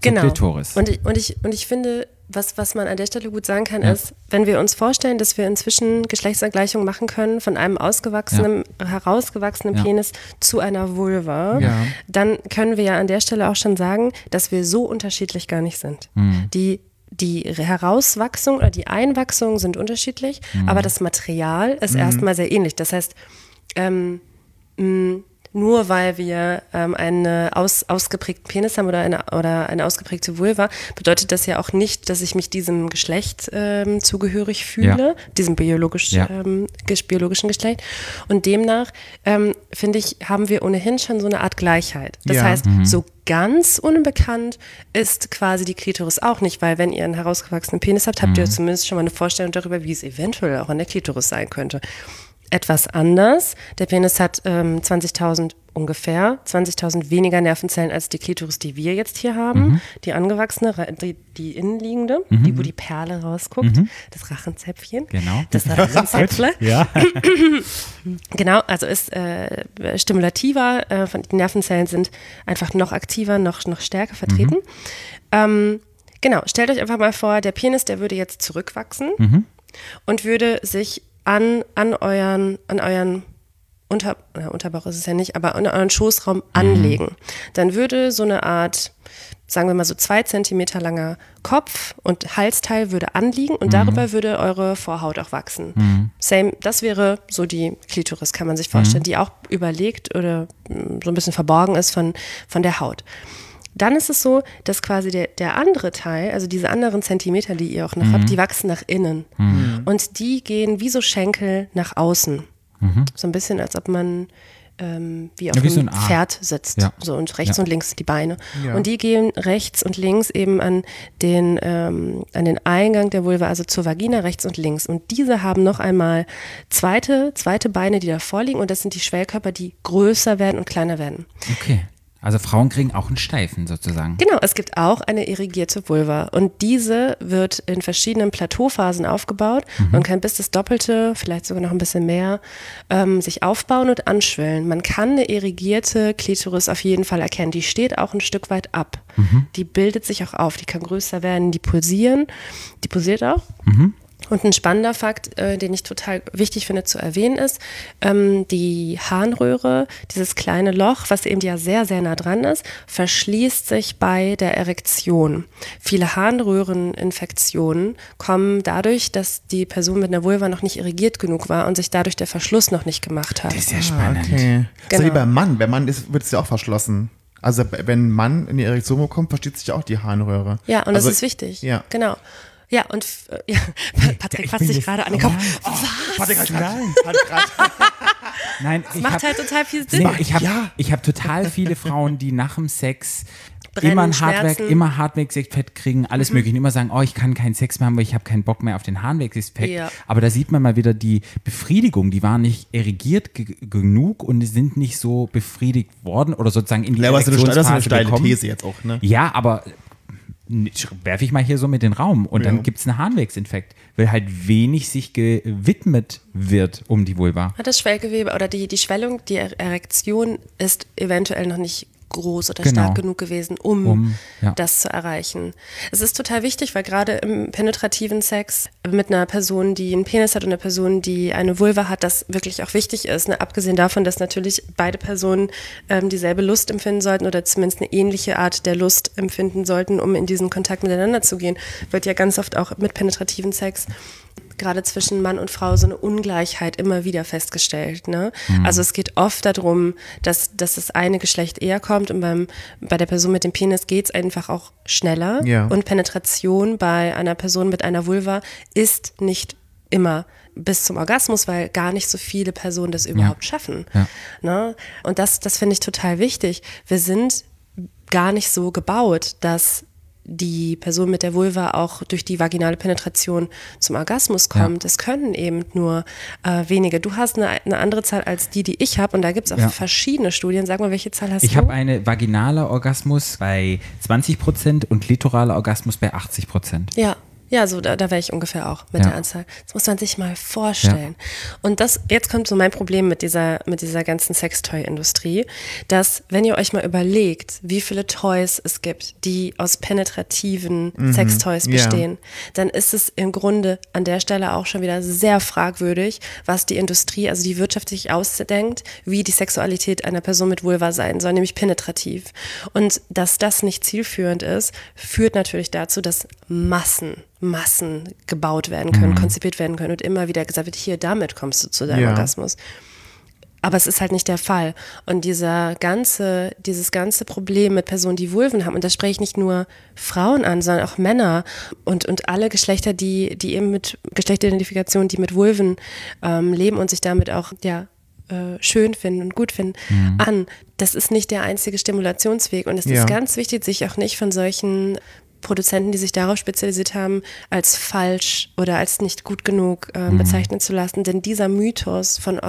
Genau.
Klitoris.
Und ich, und, ich, und ich finde, was, was man an der Stelle gut sagen kann,
Ja.
ist, wenn wir uns vorstellen, dass wir inzwischen Geschlechtsangleichung machen können von einem ausgewachsenen, herausgewachsenen
Ja.
Penis zu einer Vulva,
Ja.
dann können wir ja an der Stelle auch schon sagen, dass wir so unterschiedlich gar nicht sind.
Mhm.
Die die Herauswachsung oder die Einwachsung sind unterschiedlich,
Mhm.
aber das Material ist erstmal sehr ähnlich. Das heißt, ähm, mh, nur weil wir ähm, einen aus, ausgeprägten Penis haben oder eine, oder eine ausgeprägte Vulva, bedeutet das ja auch nicht, dass ich mich diesem Geschlecht ähm, zugehörig fühle, diesem biologisch,
Ja.
ähm, biologischen Geschlecht. Und demnach, ähm, finde ich, haben wir ohnehin schon so eine Art Gleichheit. Das
Ja.
heißt, so ganz unbekannt ist quasi die Klitoris auch nicht, weil wenn ihr einen herausgewachsenen Penis habt, habt ihr zumindest schon mal eine Vorstellung darüber, wie es eventuell auch an der Klitoris sein könnte etwas anders. Der Penis hat ähm, 20.000 ungefähr, 20.000 weniger Nervenzellen als die Klitoris, die wir jetzt hier haben. Die angewachsene, die, die innenliegende, die, wo die Perle rausguckt, das Rachenzäpfchen.
Genau.
Das Rachenzäpfle.
Ja.
Genau, also ist äh, stimulativer, äh, von den Nervenzellen sind einfach noch aktiver, noch, noch stärker vertreten. Ähm, genau, stellt euch einfach mal vor, der Penis, der würde jetzt zurückwachsen und würde sich an, an euren, an euren unter, äh, Unterbauch ist es ja nicht, aber an euren Schoßraum anlegen. Dann würde so eine Art, sagen wir mal so zwei Zentimeter langer Kopf und Halsteil würde anliegen und darüber würde eure Vorhaut auch wachsen. Same, das wäre so die Klitoris, kann man sich vorstellen, die auch überlegt oder mm, so ein bisschen verborgen ist von, von der Haut. Dann ist es so, dass quasi der, der andere Teil, also diese anderen Zentimeter, die ihr auch noch habt, die wachsen nach innen. Und die gehen wie so Schenkel nach außen. So ein bisschen, als ob man ähm, wie auf
Ja, wie
einem
so ein.
Pferd sitzt.
Ja.
So und rechts
Ja.
und links die Beine.
Ja.
Und die gehen rechts und links eben an den, ähm, an den Eingang der Vulva, also zur Vagina, rechts und links. Und diese haben noch einmal zweite, zweite Beine, die davor liegen. Und das sind die Schwellkörper, die größer werden und kleiner werden.
Okay. Also Frauen kriegen auch einen Steifen sozusagen.
Genau, es gibt auch eine irrigierte Vulva und diese wird in verschiedenen Plateauphasen aufgebaut und kann bis das Doppelte, vielleicht sogar noch ein bisschen mehr, ähm, sich aufbauen und anschwellen. Man kann eine irrigierte Klitoris auf jeden Fall erkennen. Die steht auch ein Stück weit ab. Die bildet sich auch auf, die kann größer werden, die pulsieren, die pulsiert auch. Und ein spannender Fakt, äh, den ich total wichtig finde zu erwähnen, ist, ähm, die Harnröhre, dieses kleine Loch, was eben ja sehr, sehr nah dran ist, verschließt sich bei der Erektion. Viele Harnröhreninfektionen kommen dadurch, dass die Person mit einer Vulva noch nicht irrigiert genug war und sich dadurch der Verschluss noch nicht gemacht hat.
Das ist ja spannend.
Okay. So
Genau.
wie beim Mann. Beim Mann ist, wird es ja auch verschlossen. Also wenn ein Mann in die Erektion bekommt, versteht sich auch die Harnröhre.
Ja, und
also,
das ist wichtig.
Ja.
Genau. Ja, und äh, ja, Patrick
ich
fasst sich gerade an den Kopf.
Warte, grad, hat grad,
Nein, ich
Macht
hab,
halt total viel Sinn.
nee, ich habe
Ja.
ich hab total viele Frauen, die nach dem Sex
Brennen,
immer ein Hartwerk,
Schmerzen.
immer Hartwegsinfekt kriegen, alles mögliche. Und immer sagen, oh, ich kann keinen Sex mehr haben, weil ich habe keinen Bock mehr auf den Hartwegsinfekt.
Ja.
Aber da sieht man mal wieder die Befriedigung, die waren nicht erregiert ge genug und sind nicht so befriedigt worden oder sozusagen in die
ja, aber das ist eine, das ist eine
Erektionsphase
steile
gekommen.
These jetzt auch, ne?
Ja, aber werfe ich mal hier so mit den Raum und
Ja.
dann gibt es einen Harnwegsinfekt, weil halt wenig sich gewidmet wird um die Vulva.
Hat das Schwellgewebe oder die, die Schwellung, die Er- Erektion ist eventuell noch nicht groß oder
Genau.
stark genug gewesen, um,
Um, ja.
das zu erreichen. Es ist total wichtig, weil gerade im penetrativen Sex mit einer Person, die einen Penis hat und einer Person, die eine Vulva hat, das wirklich auch wichtig ist. Ne? Abgesehen davon, dass natürlich beide Personen ähm, dieselbe Lust empfinden sollten oder zumindest eine ähnliche Art der Lust empfinden sollten, um in diesen Kontakt miteinander zu gehen, wird ja ganz oft auch mit penetrativen Sex gerade zwischen Mann und Frau so eine Ungleichheit immer wieder festgestellt. Ne? Also es geht oft darum, dass, dass das eine Geschlecht eher kommt und beim, bei der Person mit dem Penis geht es einfach auch schneller.
Ja.
Und Penetration bei einer Person mit einer Vulva ist nicht immer bis zum Orgasmus, weil gar nicht so viele Personen das überhaupt schaffen.
Ja.
Ne? Und das, das finde ich total wichtig. Wir sind gar nicht so gebaut, dass die Person mit der Vulva auch durch die vaginale Penetration zum Orgasmus kommt. Es können eben nur äh, wenige. Du hast eine, eine andere Zahl als die, die ich habe und da gibt es auch
Ja.
verschiedene Studien. Sag mal, welche Zahl hast
Ich
du?
habe einen vaginaler Orgasmus bei 20 Prozent und klitoraler Orgasmus bei 80 Prozent.
Ja, Ja, so da, da wäre ich ungefähr auch mit
Ja.
der Anzahl. Das muss man sich mal vorstellen. Und das, jetzt kommt so mein Problem mit dieser, mit dieser ganzen Sextoy-Industrie, dass wenn ihr euch mal überlegt, wie viele Toys es gibt, die aus penetrativen Sextoys
Mhm. ja.
bestehen, dann ist es im Grunde an der Stelle auch schon wieder sehr fragwürdig, was die Industrie, also die Wirtschaft sich ausdenkt, wie die Sexualität einer Person mit Vulva sein soll, nämlich penetrativ. Und dass das nicht zielführend ist, führt natürlich dazu, dass Massen, Massen gebaut werden können, konzipiert werden können und immer wieder gesagt wird, hier, damit kommst du zu deinem
Ja.
Orgasmus. Aber es ist halt nicht der Fall. Und dieser ganze, dieses ganze Problem mit Personen, die Vulven haben, und da spreche ich nicht nur Frauen an, sondern auch Männer und, und alle Geschlechter, die, die eben mit Geschlechteridentifikation, die mit Vulven ähm, leben und sich damit auch, ja, äh, schön finden und gut finden, an. Das ist nicht der einzige Stimulationsweg. Und es
Ja.
ist ganz wichtig, sich auch nicht von solchen Produzenten, die sich darauf spezialisiert haben, als falsch oder als nicht gut genug äh, bezeichnen zu lassen. Denn dieser Mythos von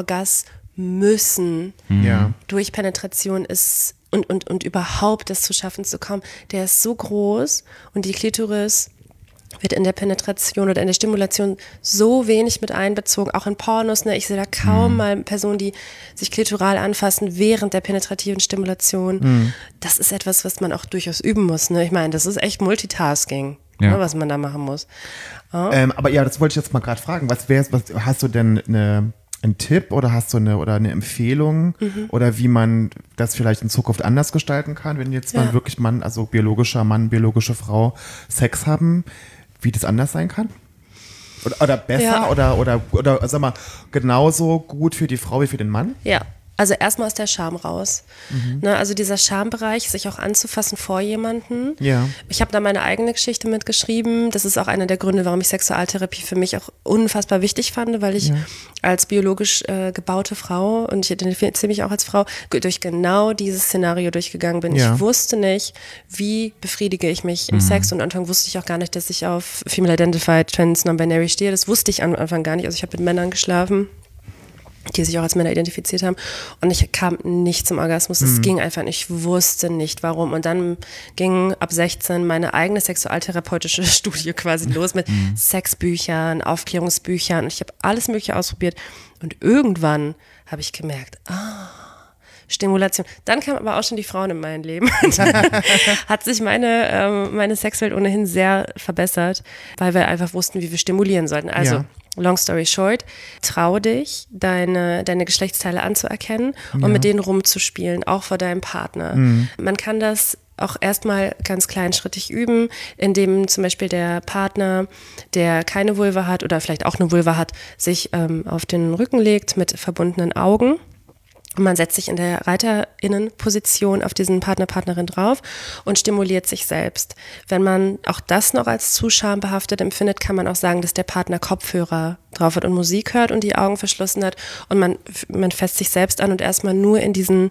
Orgasmüssen
Ja.
durch Penetration ist und, und, und überhaupt das zu schaffen zu kommen, der ist so groß und die Klitoris wird in der Penetration oder in der Stimulation so wenig mit einbezogen, auch in Pornos. Ne? Ich sehe da kaum mal Personen, die sich klitoral anfassen während der penetrativen Stimulation. Das ist etwas, was man auch durchaus üben muss. Ne? Ich meine, das ist echt Multitasking,
Ja.
ne, was man da machen muss.
Ähm, aber ja, das wollte ich jetzt mal gerade fragen. Was wär's, was hast du denn eine, einen Tipp oder hast du eine oder eine Empfehlung
Mhm.
oder wie man das vielleicht in Zukunft anders gestalten kann, wenn jetzt mal
Ja.
wirklich Mann, also biologischer Mann, biologische Frau Sex haben, wie das anders sein kann? Oder, oder besser
Ja.
oder, oder, oder sag mal, genauso gut für die Frau wie für den Mann?
Ja, also erstmal aus der Scham raus.
Mhm.
Ne, also dieser Schambereich, sich auch anzufassen vor jemanden.
Ja.
Ich habe da meine eigene Geschichte mitgeschrieben. Das ist auch einer der Gründe, warum ich Sexualtherapie für mich auch unfassbar wichtig fand, weil ich als biologisch äh, gebaute Frau und ich identifiziere mich auch als Frau durch genau dieses Szenario durchgegangen bin.
Ja.
Ich wusste nicht, wie befriedige ich mich im Sex und am Anfang wusste ich auch gar nicht, dass ich auf Female Identified Trans Non-Binary stehe. Das wusste ich am Anfang gar nicht. Also ich habe mit Männern geschlafen die sich auch als Männer identifiziert haben. Und ich kam nicht zum Orgasmus. Es ging einfach nicht. Ich wusste nicht, warum. Und dann ging ab 16 meine eigene sexualtherapeutische Studie quasi los mit Sexbüchern, Aufklärungsbüchern. Und ich habe alles Mögliche ausprobiert. Und irgendwann habe ich gemerkt, ah, Stimulation. Dann kamen aber auch schon die Frauen in mein Leben. Hat sich meine, ähm, meine Sexwelt ohnehin sehr verbessert, weil wir einfach wussten, wie wir stimulieren sollten. Also,
Ja.
Long story short, trau dich, deine, deine Geschlechtsteile anzuerkennen und mit denen rumzuspielen, auch vor deinem Partner. Man kann das auch erstmal ganz kleinschrittig üben, indem zum Beispiel der Partner, der keine Vulva hat oder vielleicht auch eine Vulva hat, sich ähm, auf den Rücken legt mit verbundenen Augen. Und man setzt sich in der Reiterinnenposition auf diesen Partner, Partnerin drauf und stimuliert sich selbst. Wenn man auch das noch als zu schambehaftet empfindet, kann man auch sagen, dass der Partner Kopfhörer drauf hat und Musik hört und die Augen verschlossen hat und man, man fässt sich selbst an und erstmal nur in diesen,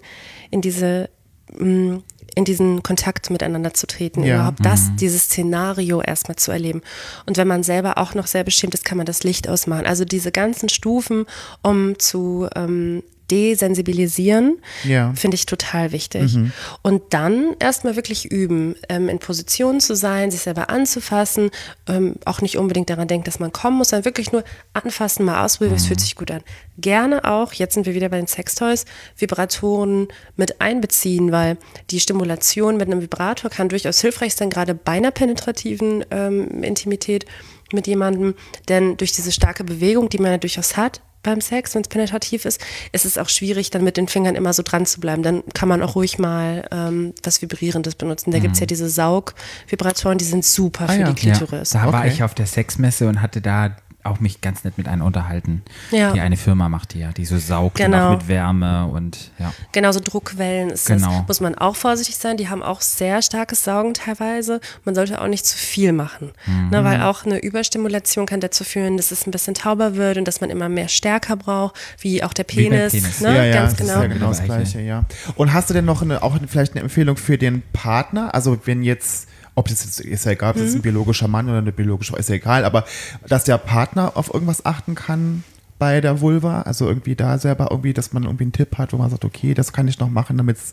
in diese, mm, in diesen Kontakt miteinander zu treten,
Ja.
überhaupt das, dieses Szenario erstmal zu erleben. Und wenn man selber auch noch sehr beschämt ist, kann man das Licht ausmachen. Also diese ganzen Stufen, um zu ähm, desensibilisieren,
Ja.
finde ich total wichtig. Und dann erstmal wirklich üben, ähm, in Position zu sein, sich selber anzufassen, ähm, auch nicht unbedingt daran denken, dass man kommen muss, sondern wirklich nur anfassen, mal ausprobieren, es fühlt sich gut an. Gerne auch, jetzt sind wir wieder bei den Sextoys, Vibratoren mit einbeziehen, weil die Stimulation mit einem Vibrator kann durchaus hilfreich sein, gerade bei einer penetrativen ähm, Intimität mit jemandem, denn durch diese starke Bewegung, die man ja durchaus hat, beim Sex, wenn es penetrativ ist, ist es auch schwierig, dann mit den Fingern immer so dran zu bleiben. Dann kann man auch ruhig mal ähm, was Vibrierendes benutzen. Da gibt's ja diese Saugvibratoren, die sind super für
ja.
die Klitoris.
Ja, da war
Okay.
ich auf der Sexmesse und hatte da auch mich ganz nett mit einem unterhalten.
Ja.
Die eine Firma macht die ja, die so saugt und
Genau.
auch mit Wärme und ja.
Genauso Druckwellen ist
Genau.
das. Muss man auch vorsichtig sein. Die haben auch sehr starkes Saugen teilweise. Man sollte auch nicht zu viel machen.
Mhm.
Ne, weil auch eine Überstimulation kann dazu führen, dass es ein bisschen tauber wird und dass man immer mehr Stärker braucht, wie auch der Penis.
Penis.
Ne?
ja, ja,
Ganz
das
genau.
ist ja genau das. Gleiche, ja. Und hast du denn noch eine, auch vielleicht eine Empfehlung für den Partner? Also wenn jetzt, ob das jetzt, ist ja egal, ob das
Mhm.
ein biologischer Mann oder eine biologische Frau, ist ja egal, aber dass der Partner auf irgendwas achten kann bei der Vulva? Also irgendwie da selber irgendwie, dass man irgendwie einen Tipp hat, wo man sagt, okay, das kann ich noch machen, damit es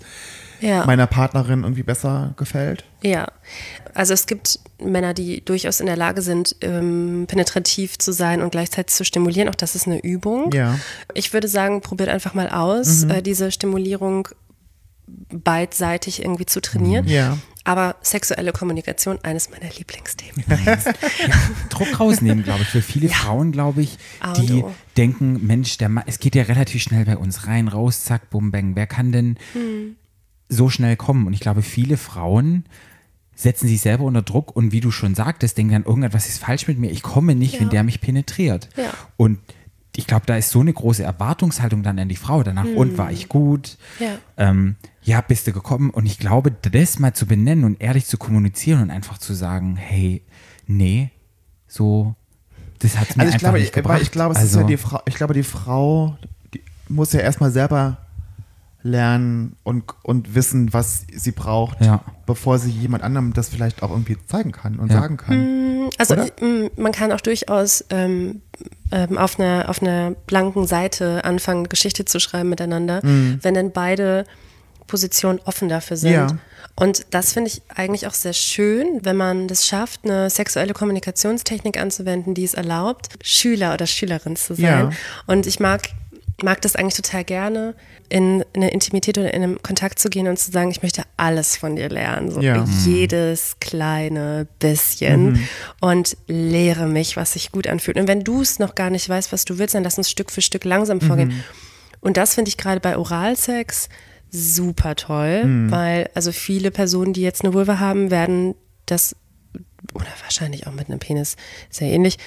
Ja.
meiner Partnerin irgendwie besser gefällt?
Ja, also es gibt Männer, die durchaus in der Lage sind, ähm, penetrativ zu sein und gleichzeitig zu stimulieren. Auch das ist eine Übung.
Ja. Mhm.
Ich würde sagen, probiert einfach mal aus, äh, diese Stimulierung beidseitig irgendwie zu trainieren.
Ja.
Aber sexuelle Kommunikation, eines meiner Lieblingsthemen.
Druck rausnehmen, glaube ich. Für viele Frauen, glaube ich, die denken, Mensch, der Mann, es geht ja relativ schnell bei uns rein, raus, zack, bum, bang. Wer kann denn
Hm.
so schnell kommen? Und ich glaube, viele Frauen setzen sich selber unter Druck und wie du schon sagtest, denken dann, irgendetwas ist falsch mit mir, ich komme nicht, wenn
Ja.
der mich penetriert.
Ja.
Und ich glaube, da ist so eine große Erwartungshaltung dann an die Frau danach. Und war ich gut?
Hm. Ja.
Ähm, ja, bist du gekommen? Und ich glaube, das mal zu benennen und ehrlich zu kommunizieren und einfach zu sagen, hey, nee, so, das hat mir
Also ich
einfach
glaube,
nicht
ich,
gebracht.
ich glaube, es
also,
ist ja die Frau, ich glaube, die Frau die muss ja erstmal selber lernen und, und wissen, was sie braucht,
Ja.
bevor sie jemand anderem das vielleicht auch irgendwie zeigen kann und
Ja.
sagen kann.
Also
Oder?
m, man kann auch durchaus ähm, ähm, auf, einer, auf einer blanken Seite anfangen, Geschichte zu schreiben miteinander, wenn dann beide Positionen offen dafür sind.
Ja.
Und das finde ich eigentlich auch sehr schön, wenn man das schafft, eine sexuelle Kommunikationstechnik anzuwenden, die es erlaubt, Schüler oder Schülerin zu sein.
Ja.
Und ich mag, mag das eigentlich total gerne, in eine Intimität oder in einen Kontakt zu gehen und zu sagen, ich möchte alles von dir lernen. So
Ja.
jedes kleine bisschen
Mhm.
und lehre mich, was sich gut anfühlt. Und wenn du es noch gar nicht weißt, was du willst, dann lass uns Stück für Stück langsam vorgehen.
Mhm.
Und das finde ich gerade bei Oralsex super toll,
Mhm.
weil also viele Personen, die jetzt eine Vulva haben, werden das oder wahrscheinlich auch mit einem Penis sehr ähnlich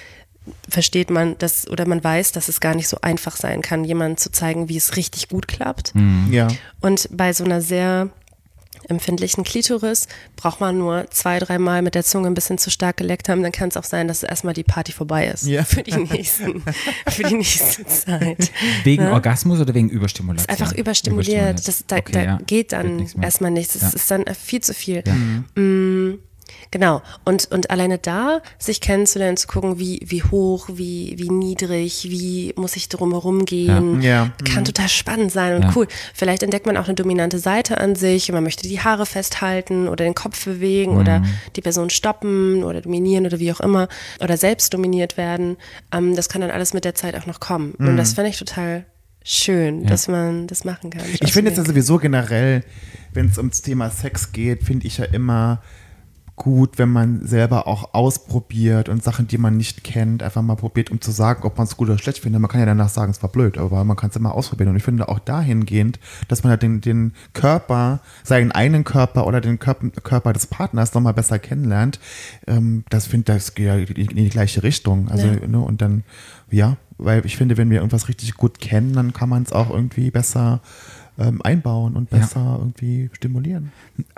versteht man das oder man weiß, dass es gar nicht so einfach sein kann, jemandem zu zeigen, wie es richtig gut klappt.
Ja.
Und bei so einer sehr empfindlichen Klitoris braucht man nur zwei, dreimal mit der Zunge ein bisschen zu stark geleckt haben, dann kann es auch sein, dass erstmal die Party vorbei ist.
Ja.
Für die nächsten, für die nächste Zeit.
wegen Orgasmus oder wegen Überstimulation?
Einfach überstimuliert. Das, da
Okay,
da
ja.
geht dann
nichts
erstmal nichts. Das
Ja.
ist dann viel zu viel. Mm, Genau. Und, und alleine da, sich kennenzulernen, zu gucken, wie, wie hoch, wie, wie niedrig, wie muss ich drumherum gehen,
Ja. Ja.
kann total spannend sein und
Ja.
cool. Vielleicht entdeckt man auch eine dominante Seite an sich und man möchte die Haare festhalten oder den Kopf bewegen oder die Person stoppen oder dominieren oder wie auch immer oder selbst dominiert werden. Ähm, das kann dann alles mit der Zeit auch noch kommen. Und das fände ich total schön, dass man das machen kann.
Ich finde jetzt ja sowieso generell, wenn es ums Thema Sex geht, finde ich ja immer gut, wenn man selber auch ausprobiert und Sachen, die man nicht kennt, einfach mal probiert, um zu sagen, ob man es gut oder schlecht findet. Man kann ja danach sagen, es war blöd, aber man kann es immer ausprobieren. Und ich finde auch dahingehend, dass man halt den, den Körper, seinen eigenen Körper oder den Körper, Körper des Partners nochmal besser kennenlernt, ähm, das finde das geht ja in die, in die gleiche Richtung. Also,
Ja.
ne, und dann, ja, weil ich finde, wenn wir irgendwas richtig gut kennen, dann kann man es auch irgendwie besser ähm, einbauen und
Ja.
besser irgendwie stimulieren.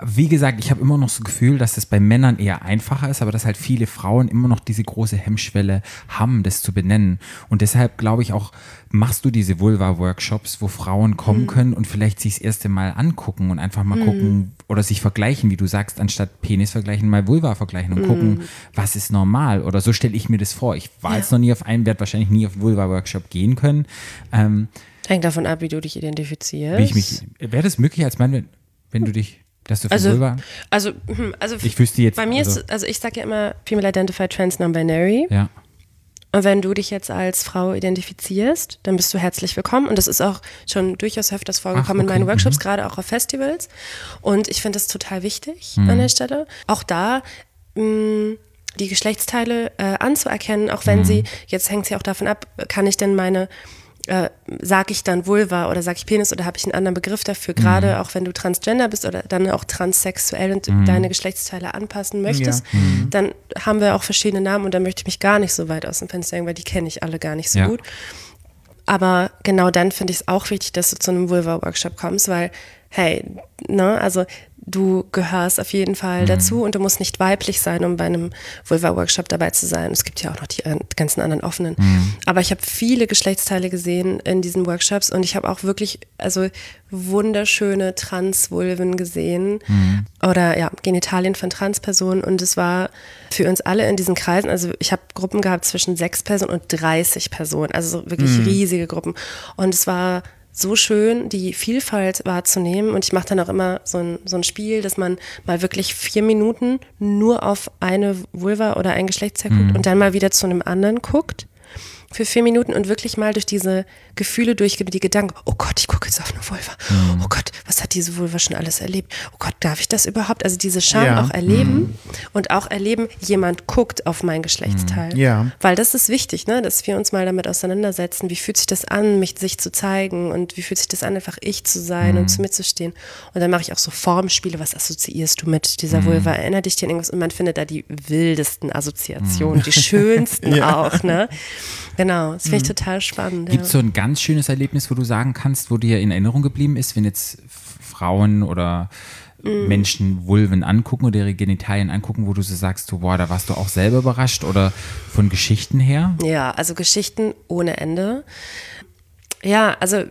Wie gesagt, ich habe immer noch so das Gefühl, dass es bei Männern eher einfacher ist, aber dass halt viele Frauen immer noch diese große Hemmschwelle haben, das zu benennen. Und deshalb glaube ich auch, machst du diese Vulva-Workshops, wo Frauen kommen können und vielleicht sich das erste Mal angucken und einfach mal gucken oder sich vergleichen, wie du sagst, anstatt Penis vergleichen, mal Vulva vergleichen und gucken, was ist normal. Oder so stelle ich mir das vor. Ich war
Ja.
jetzt noch nie auf einem, werde wahrscheinlich nie auf einen Vulva-Workshop gehen können. Ähm,
Hängt davon ab, wie du dich identifizierst.
wie ich mich, wäre das möglich als Mann, wenn, wenn du dich, dass du
Also,
Vulva,
also, hm, also
ich wüsste jetzt,
bei mir
also,
ist, also ich sage ja immer Female Identified Trans Non-Binary.
ja.
Und wenn du dich jetzt als Frau identifizierst, dann bist du herzlich willkommen. Und das ist auch schon durchaus öfters vorgekommen in
okay,
meinen Workshops,
mhm.
gerade auch auf Festivals. Und ich finde das total wichtig
Mhm.
an der Stelle. Auch da mh, die Geschlechtsteile äh, anzuerkennen, auch wenn
Mhm.
sie, jetzt hängt es ja auch davon ab, kann ich denn meine äh, sage ich dann Vulva oder sage ich Penis oder habe ich einen anderen Begriff dafür, gerade
Mhm.
auch wenn du transgender bist oder dann auch transsexuell und
Mhm.
deine Geschlechtsteile anpassen möchtest, dann haben wir auch verschiedene Namen und da möchte ich mich gar nicht so weit aus dem Fenster hängen, weil die kenne ich alle gar nicht so
Ja.
gut. Aber genau dann finde ich es auch wichtig, dass du zu einem Vulva-Workshop kommst, weil, hey, ne, also du gehörst auf jeden Fall
Mhm.
dazu und du musst nicht weiblich sein, um bei einem Vulva-Workshop dabei zu sein. Es gibt ja auch noch die an- ganzen anderen offenen.
Mhm.
Aber ich habe viele Geschlechtsteile gesehen in diesen Workshops und ich habe auch wirklich, also wunderschöne Transvulven gesehen
Mhm.
oder ja, Genitalien von Transpersonen und es war für uns alle in diesen Kreisen, also ich habe Gruppen gehabt zwischen sechs Personen und 30 Personen, also so wirklich riesige Gruppen und es war so schön, die Vielfalt wahrzunehmen. Und ich mache dann auch immer so ein, so ein Spiel, dass man mal wirklich vier Minuten nur auf eine Vulva oder ein Geschlechtsteil guckt und dann mal wieder zu einem anderen guckt. Für vier Minuten und wirklich mal durch diese Gefühle durchgeht, die Gedanken, oh Gott, ich gucke jetzt auf eine Vulva. Oh Gott, was hat diese Vulva schon alles erlebt? Oh Gott, darf ich das überhaupt? Also diese Scham
Ja.
auch erleben und auch erleben, jemand guckt auf mein Geschlechtsteil.
Ja.
Weil das ist wichtig, ne? dass wir uns mal damit auseinandersetzen, wie fühlt sich das an, mich sich zu zeigen und wie fühlt sich das an, einfach ich zu sein und zu mir zu stehen. Und dann mache ich auch so Formspiele, was assoziierst du mit dieser Vulva? Erinner dich dir an irgendwas? Und man findet da die wildesten Assoziationen, die schönsten auch, ne? Genau, das finde ich total spannend.
Gibt es
ja.
so ein ganz schönes Erlebnis, wo du sagen kannst, wo dir in Erinnerung geblieben ist, wenn jetzt Frauen oder
Mm.
Menschen Vulven angucken oder ihre Genitalien angucken, wo du so sagst, du, boah, da warst du auch selber überrascht oder von Geschichten her?
Ja, also Geschichten ohne Ende. Ja, also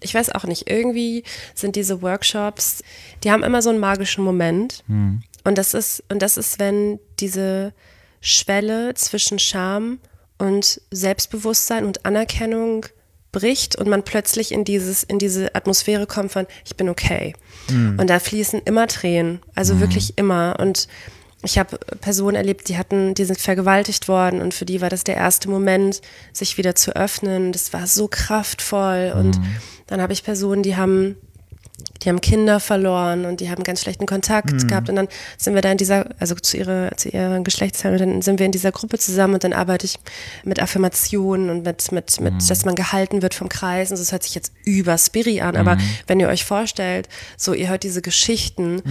ich weiß auch nicht, irgendwie sind diese Workshops, die haben immer so einen magischen Moment. Und das ist, und das ist, wenn diese Schwelle zwischen Scham und Selbstbewusstsein und Anerkennung bricht und man plötzlich in dieses in diese Atmosphäre kommt von ich bin okay. Und da fließen immer Tränen also wirklich immer. Und ich habe Personen erlebt, die hatten, die sind vergewaltigt worden und für die war das der erste Moment, sich wieder zu öffnen. Das war so kraftvoll. Und dann habe ich Personen, die haben, die haben Kinder verloren und die haben ganz schlechten Kontakt gehabt. Und dann sind wir da in dieser, also zu ihrer, zu ihren Geschlechtsteilen, dann sind wir in dieser Gruppe zusammen und dann arbeite ich mit Affirmationen und mit, mit, mit, dass man gehalten wird vom Kreis. Und das hört sich jetzt über Spiri an, aber wenn ihr euch vorstellt, so ihr hört diese Geschichten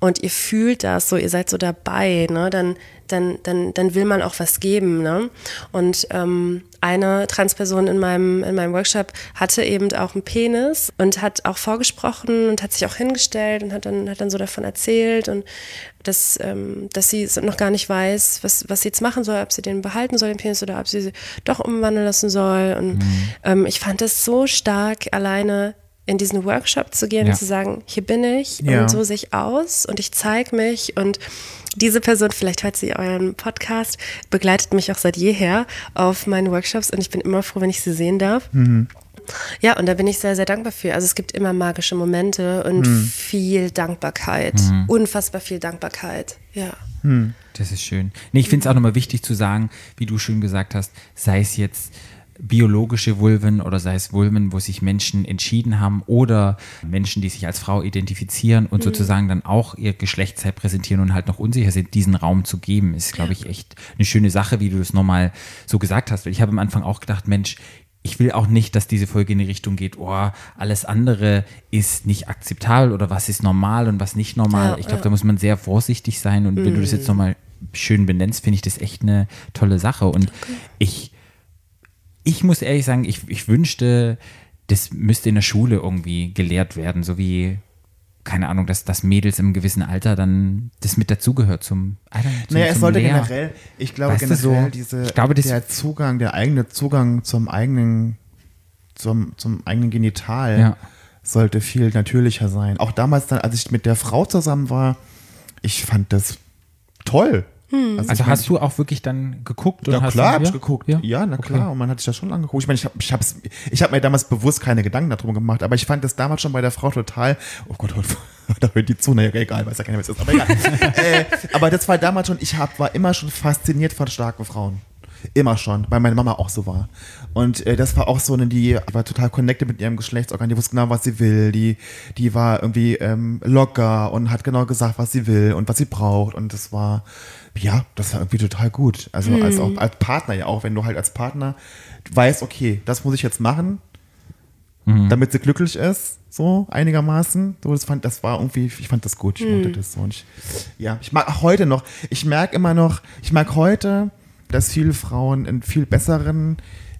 und ihr fühlt das, so ihr seid so dabei, ne, dann, dann, dann, dann will man auch was geben. Ne? Und ähm, eine Transperson in meinem, in meinem Workshop hatte eben auch einen Penis und hat auch vorgesprochen und hat sich auch hingestellt und hat dann, hat dann so davon erzählt und dass, ähm, dass sie noch gar nicht weiß, was, was sie jetzt machen soll, ob sie den behalten soll, den Penis, oder ob sie sie doch umwandeln lassen soll. Und ähm, ich fand das so stark, alleine in diesen Workshop zu gehen
Ja.
und zu sagen, hier bin ich
Ja.
und so sehe ich aus und ich zeige mich und diese Person, vielleicht hört sie euren Podcast, begleitet mich auch seit jeher auf meinen Workshops und ich bin immer froh, wenn ich sie sehen darf. Ja, und da bin ich sehr, sehr dankbar für. Also es gibt immer magische Momente und viel Dankbarkeit. Unfassbar viel Dankbarkeit. Ja.
Das ist schön. Nee, ich finde es auch nochmal wichtig zu sagen, wie du schön gesagt hast, sei es jetzt biologische Vulven oder sei es Vulven, wo sich Menschen entschieden haben oder Menschen, die sich als Frau identifizieren und sozusagen dann auch ihr Geschlechtsteil präsentieren und halt noch unsicher sind, diesen Raum zu geben, ist, glaube ich, echt eine schöne Sache, wie du das nochmal so gesagt hast. Weil ich habe am Anfang auch gedacht, Mensch, ich will auch nicht, dass diese Folge in die Richtung geht, oh, alles andere ist nicht akzeptabel oder was ist normal und was nicht normal.
Ja,
ich glaube,
ja.
da muss man sehr vorsichtig sein und wenn du das jetzt nochmal schön benennst, finde ich das echt eine tolle Sache. Und ich, ich muss ehrlich sagen, ich, ich wünschte, das müsste in der Schule irgendwie gelehrt werden, so wie, keine Ahnung, dass, dass Mädels im gewissen Alter dann das mit dazugehört zum, zum,
Naja, es sollte
Lehr-
generell, ich glaube
Weißt
generell
so,
diese,
ich glaube,
der Zugang, der eigene Zugang zum eigenen, zum, zum eigenen Genital
Ja.
sollte viel natürlicher sein. Auch damals dann, als ich mit der Frau zusammen war, ich fand das toll.
Also
ich mein-
hast du auch wirklich dann geguckt? und
ja
hast
klar,
du,
hab ich geguckt.
Ja,
Ja, na
Okay.
klar. Und man hat sich das schon angeguckt. Ich meine, ich habe ich hab's, ich hab mir damals bewusst keine Gedanken darum gemacht, aber ich fand das damals schon bei der Frau total, oh Gott, da hört die zu, naja, egal, weiß ja keiner, was ist, aber egal. äh, aber das war damals schon, ich hab, war immer schon fasziniert von starken Frauen. Immer schon, weil meine Mama auch so war. Und äh, das war auch so eine, die war total connected mit ihrem Geschlechtsorgan, die wusste genau, was sie will, die, die war irgendwie ähm, locker und hat genau gesagt, was sie will und was sie braucht. Und das war, ja, das war irgendwie total gut. Also als, auch, als Partner ja auch, wenn du halt als Partner weißt, okay, das muss ich jetzt machen, damit sie glücklich ist, so einigermaßen. So, das fand, das war irgendwie, ich fand das gut. Ich mochte das so. Und ich, ja, ich mag auch heute noch, ich merke immer noch, ich mag heute, dass viele Frauen einen viel besseren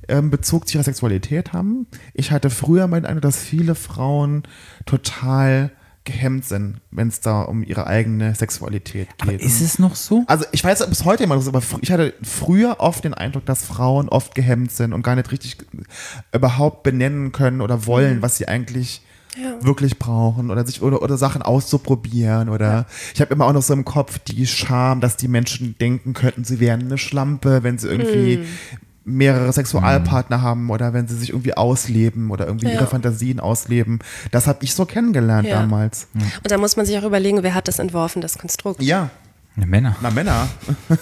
ähm, Bezug zu ihrer Sexualität haben. Ich hatte früher meinen Eindruck, dass viele Frauen total gehemmt sind, wenn es da um ihre eigene Sexualität geht.
Aber ist es noch so?
Also ich weiß bis heute immer, noch so, aber ich hatte früher oft den Eindruck, dass Frauen oft gehemmt sind und gar nicht richtig überhaupt benennen können oder wollen, was sie eigentlich wirklich brauchen oder sich oder, oder Sachen auszuprobieren oder ich habe immer auch noch so im Kopf die Scham, dass die Menschen denken könnten, sie wären eine Schlampe, wenn sie irgendwie mehrere Sexualpartner haben oder wenn sie sich irgendwie ausleben oder irgendwie
Ja.
ihre Fantasien ausleben. Das habe ich so kennengelernt
Ja.
damals.
Und da muss man sich auch überlegen, wer hat das entworfen, das Konstrukt.
Ja,
Ne, Männer.
na Männer.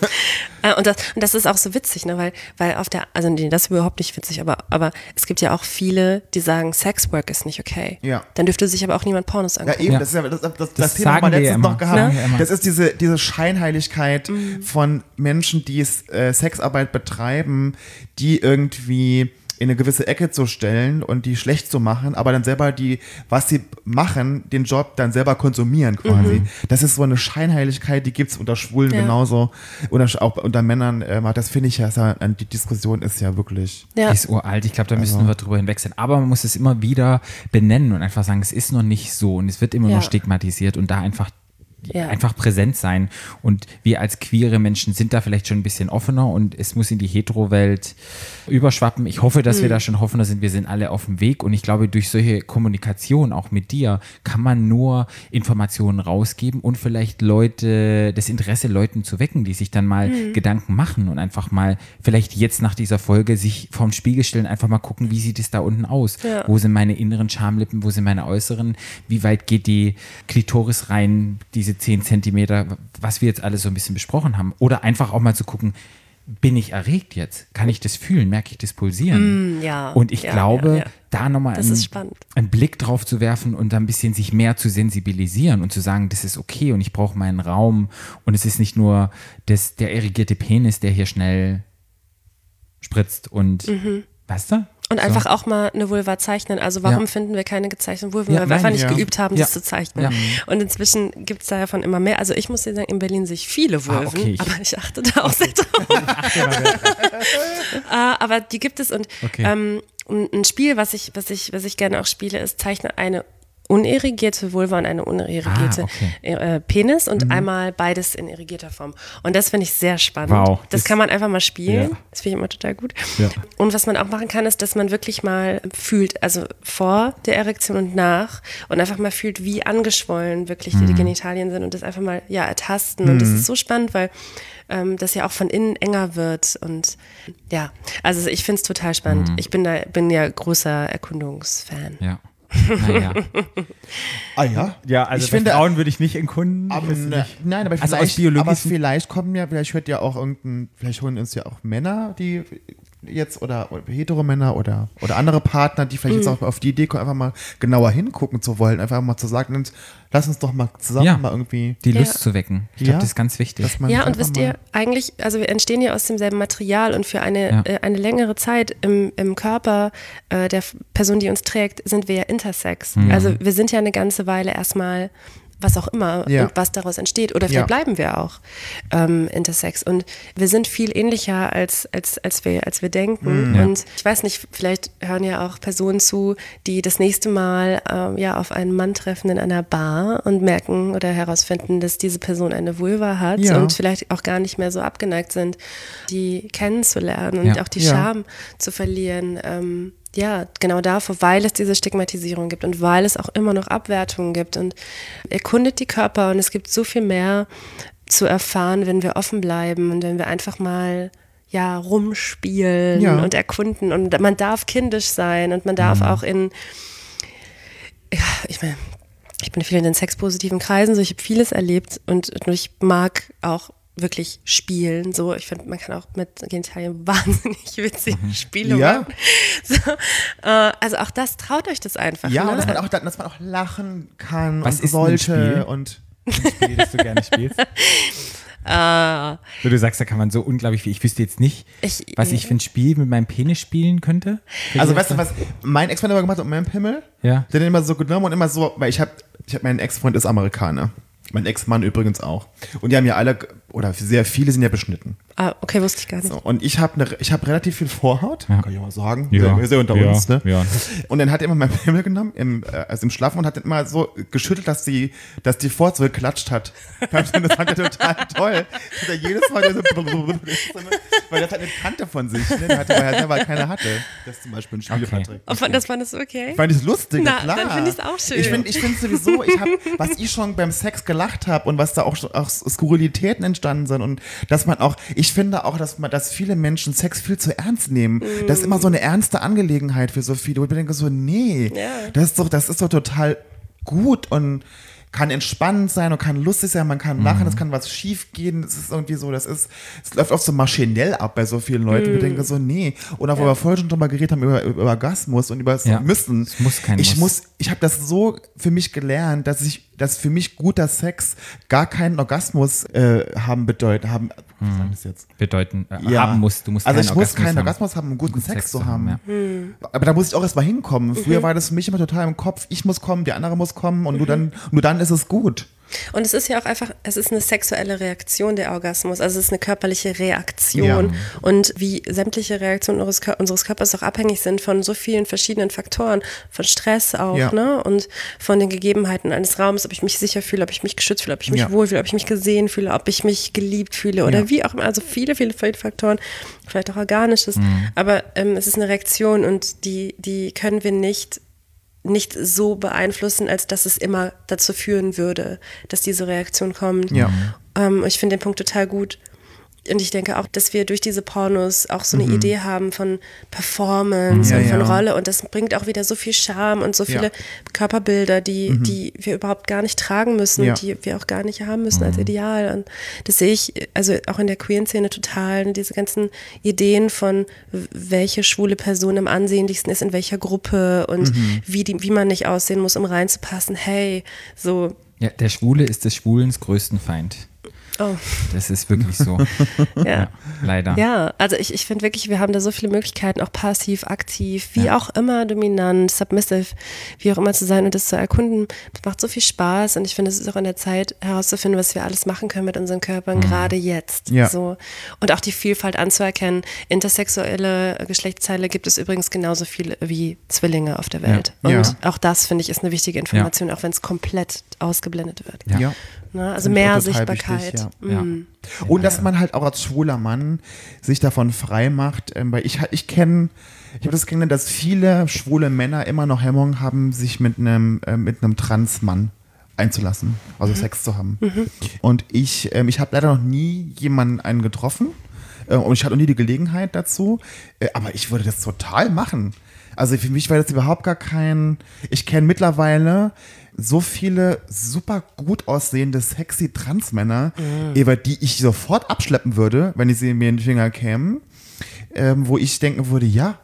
Äh, Und das, und das ist auch so witzig, ne? weil, weil auf der, also nee, das ist überhaupt nicht witzig, aber, aber es gibt ja auch viele, die sagen, Sexwork ist nicht okay.
Ja.
Dann dürfte sich aber auch niemand Pornos
Ja,
angucken.
eben,
Ja.
das ist ja das, das, das,
Das
Thema haben wir
ja
letztens
immer.
noch gehabt.
Immer.
Das ist diese, diese Scheinheiligkeit
Mhm.
von Menschen, die es, äh, Sexarbeit betreiben, die irgendwie in eine gewisse Ecke zu stellen und die schlecht zu machen, aber dann selber die, was sie machen, den Job dann selber konsumieren quasi. Das ist so eine Scheinheiligkeit, die gibt es unter Schwulen
Mhm. Ja.
genauso oder auch unter Männern. Ähm, das finde ich ja, ist ja, die Diskussion ist ja wirklich.
Ja.
Die ist uralt. Ich glaube, da müssen wir drüber hinwegsehen. Aber man muss es immer wieder benennen und einfach sagen, es ist noch nicht so und es wird immer
Ja.
noch stigmatisiert und da einfach
Ja.
einfach präsent sein. Und wir als queere Menschen sind da vielleicht schon ein bisschen offener und es muss in die Hetero-Welt überschwappen. Ich hoffe, dass
Mhm.
wir da schon offener sind. Wir sind alle auf dem Weg und ich glaube, durch solche Kommunikation, auch mit dir, kann man nur Informationen rausgeben und vielleicht Leute, das Interesse Leuten zu wecken, die sich dann mal
Mhm.
Gedanken machen und einfach mal vielleicht jetzt nach dieser Folge sich vorm Spiegel stellen, einfach mal gucken, wie sieht es da unten aus?
Ja.
Wo sind meine inneren Schamlippen, wo sind meine äußeren? Wie weit geht die Klitoris rein, diese 10 Zentimeter, was wir jetzt alle so ein bisschen besprochen haben? Oder einfach auch mal zu gucken, bin ich erregt jetzt? Kann ich das fühlen? Merke ich das Pulsieren?
Mm, ja,
Und ich
ja,
glaube,
ja,
da nochmal einen, einen Blick drauf zu werfen und ein bisschen sich mehr zu sensibilisieren und zu sagen, das ist okay und ich brauche meinen Raum und es ist nicht nur das, der irrigierte Penis, der hier schnell spritzt und weißt du?
Und
So.
einfach auch mal eine Vulva zeichnen. Also warum
Ja.
finden wir keine gezeichneten Vulven?
Ja,
weil wir einfach nicht
ja.
geübt haben, das zu zeichnen. Und inzwischen gibt es da davon immer mehr. Also ich muss dir sagen, in Berlin sehe ich viele Vulven,
Ah, okay,
aber ich achte da auch sehr drauf. Äh, aber die gibt es und
Okay.
ähm, ein ein Spiel, was ich, was ich, was ich gerne auch spiele, ist zeichne eine unirrigierte Vulva und eine unirrigierte
Ah, okay.
äh, Penis und einmal beides in irrigierter Form. Und das finde ich sehr spannend.
Wow,
das,
das-
kann man einfach mal spielen.
Ja.
Das finde ich immer total gut.
Ja.
Und was man auch machen kann, ist, dass man wirklich mal fühlt, also vor der Erektion und nach und einfach mal fühlt, wie angeschwollen wirklich
Mhm.
die Genitalien sind und das einfach mal ja ertasten. Und das ist so spannend, weil ähm, das ja auch von innen enger wird und ja, also ich finde es total spannend.
Mhm.
Ich bin da bin ja großer Erkundungsfan.
Ja. Naja.
Ah ja?
Ja, also
ich finde,
würde ich nicht erkunden.
Aber ne, nein, aber
Also aus
vielleicht,
biologischen-
aber vielleicht kommen ja, vielleicht hört ja auch irgendein, vielleicht holen uns ja auch Männer, die jetzt oder, oder Heteromänner oder, oder andere Partner, die vielleicht
Mhm.
jetzt auch auf die Idee kommen, einfach mal genauer hingucken zu wollen, einfach mal zu sagen, lass uns doch mal zusammen
Ja.
mal irgendwie.
die
Ja.
Lust zu wecken. Ich
Ja.
glaube, das ist ganz wichtig.
Ja, und wisst ihr, eigentlich, also wir entstehen ja aus demselben Material und für eine,
Ja.
äh, eine längere Zeit im, im Körper äh, der Person, die uns trägt, sind wir ja intersex.
Mhm.
Also wir sind ja eine ganze Weile erstmal was auch immer
Ja.
und was daraus entsteht. Oder
Ja.
vielleicht bleiben wir auch ähm, intersex. Und wir sind viel ähnlicher, als, als, als, wir, als wir denken.
Ja.
Und ich weiß nicht, vielleicht hören ja auch Personen zu, die das nächste Mal ähm, ja, auf einen Mann treffen in einer Bar und merken oder herausfinden, dass diese Person eine Vulva hat
Ja.
und vielleicht auch gar nicht mehr so abgeneigt sind, die kennenzulernen und
Ja.
auch die
Ja.
Scham zu verlieren. Ähm, ja, genau davor, weil es diese Stigmatisierung gibt und weil es auch immer noch Abwertungen gibt und erkundet die Körper und es gibt so viel mehr zu erfahren, wenn wir offen bleiben und wenn wir einfach mal ja rumspielen
Ja.
und erkunden und man darf kindisch sein und man darf auch in ja, ich meine, ich bin viel in den sexpositiven Kreisen, so ich habe vieles erlebt und, und ich mag auch wirklich spielen. So, ich finde, man kann auch mit Genitalien wahnsinnig witzige Spiele
Ja.
machen. So, äh, also auch das, traut euch das einfach.
Ja,
ne?
dass man auch, dass man auch lachen kann
Was
und
ist denn ein
sollte
Spiel?
und
Ein Spiel, das du gerne spielst.
Ah,
So, du sagst, da kann man so unglaublich viel. Ich wüsste jetzt nicht,
Ich-
was ich für ein Spiel mit meinem Penis spielen könnte.
Also weißt du, was mein Ex-Freund immer gemacht hat mit meinem Pimmel?
Ja.
Der hat immer so genommen und immer so, weil ich habe, ich hab, mein Ex-Freund ist Amerikaner. Mein Ex-Mann übrigens auch. Und die haben ja alle, oder sehr viele sind ja beschnitten.
Ah, okay, wusste ich gar nicht.
So, und ich habe ne, ich hab relativ viel Vorhaut, kann ich auch mal sagen.
Ja.
Wir sind ja unter
Ja,
uns, ne?
ja.
Und dann hat er immer meinen Pimmel genommen, im, äh, also im Schlafen und hat dann immer so geschüttelt, dass die, dass die Vorhaut so geklatscht hat. Das fand er total toll. Hat er jedes Mal so, weil das hat eine Kante von sich, ne? Der hatte, weil er selber keine hatte. Das ist zum Beispiel ein Spiel,
Okay.
Fand- das fandest du okay?
Fand ich lustig,
Na,
klar.
dann finde ich's auch schön.
Ich finde ich find sowieso, ich hab, was ich schon beim Sex gelacht habe und was da auch, auch Skurrilitäten entstanden sind und dass man auch, ich finde auch, dass man, dass viele Menschen Sex viel zu ernst nehmen. Das ist immer so eine ernste Angelegenheit für so viele. Und ich denke so, nee,
Ja.
das ist doch, das ist doch total gut und kann entspannend sein und kann lustig sein, man kann lachen, es kann was schief gehen, es ist irgendwie so, das ist, es läuft oft so maschinell ab bei so vielen Leuten. Ich denke so, nee. Und auch, wo wir vorher schon drüber geredet haben, über, über Orgasmus und über das
Ja.
Müssen.
Es muss kein
ich
Muss.
muss, ich habe das so für mich gelernt, dass ich, dass für mich guter Sex gar keinen Orgasmus äh, haben bedeutet, haben,
Mhm.
soll das jetzt?
Bedeuten, äh,
Ja.
haben musst. Du musst
also ich muss
Orgasmus
keinen
haben.
Orgasmus haben, um guten Sex, zu haben.
ja.
Aber da muss ich auch erstmal hinkommen.
Mhm.
Früher war das für mich immer total im Kopf, ich muss kommen, der andere muss kommen und nur, dann, nur dann ist es gut.
Und es ist ja auch einfach, es ist eine sexuelle Reaktion der Orgasmus, also es ist eine körperliche Reaktion.
Ja.
Und wie sämtliche Reaktionen unseres, unseres Körpers auch abhängig sind von so vielen verschiedenen Faktoren, von Stress auch,
Ja.
ne? Und von den Gegebenheiten eines Raums, ob ich mich sicher fühle, ob ich mich geschützt fühle, ob ich mich
Ja.
wohlfühle, ob ich mich gesehen fühle, ob ich mich geliebt fühle oder wie auch immer. Also viele, viele, viele Faktoren, vielleicht auch Organisches.
Mhm.
Aber ähm, es ist eine Reaktion und die, die können wir nicht nicht so beeinflussen, als dass es immer dazu führen würde, dass diese Reaktion kommt.
Ja.
Ähm, ich finde den Punkt total gut. Und ich denke auch, dass wir durch diese Pornos auch so eine Idee haben von Performance
Ja,
und von
ja.
Rolle. Und das bringt auch wieder so viel Charme und so viele
Ja.
Körperbilder, die, die wir überhaupt gar nicht tragen müssen, die wir auch gar nicht haben müssen als Ideal. Und das sehe ich also auch in der Queer-Szene total. Und diese ganzen Ideen von, welche schwule Person am ansehnlichsten ist, in welcher Gruppe und wie, die, wie man nicht aussehen muss, um reinzupassen. Hey, so,
Ja, der Schwule ist des Schwulens größten Feind.
Oh.
Das ist wirklich so.
Ja.
Leider.
Ja, also ich, ich finde wirklich, wir haben da so viele Möglichkeiten, auch passiv, aktiv, wie auch immer, dominant, submissive, wie auch immer zu sein und das zu erkunden. Das macht so viel Spaß und ich finde, es ist auch an der Zeit herauszufinden, was wir alles machen können mit unseren Körpern, gerade jetzt.
Mhm. Ja.
So. Und auch die Vielfalt anzuerkennen. Intersexuelle Geschlechtsteile gibt es übrigens genauso viele wie Zwillinge auf der Welt.
Ja.
Und
Ja.
auch das, finde ich, ist eine wichtige Information, auch wenn es komplett ausgeblendet wird.
Ja.
Ne? Also mehr Sichtbarkeit.
wichtig, ja.
Ja.
Mm.
Und dass man halt auch als schwuler Mann sich davon frei macht, ähm, weil ich, ich kenne, ich habe das kennengelernt, dass viele schwule Männer immer noch Hemmungen haben, sich mit einem, äh, mit einem Transmann einzulassen, also Sex zu haben. Und ich, ähm, ich habe leider noch nie jemanden einen getroffen äh, und ich hatte noch nie die Gelegenheit dazu, äh, aber ich würde das total machen. Also für mich war das überhaupt gar kein. Ich kenne mittlerweile so viele super gut aussehende, sexy Transmänner, über die ich sofort abschleppen würde, wenn ich sie mir in den Finger kämen, ähm, wo ich denken würde, ja,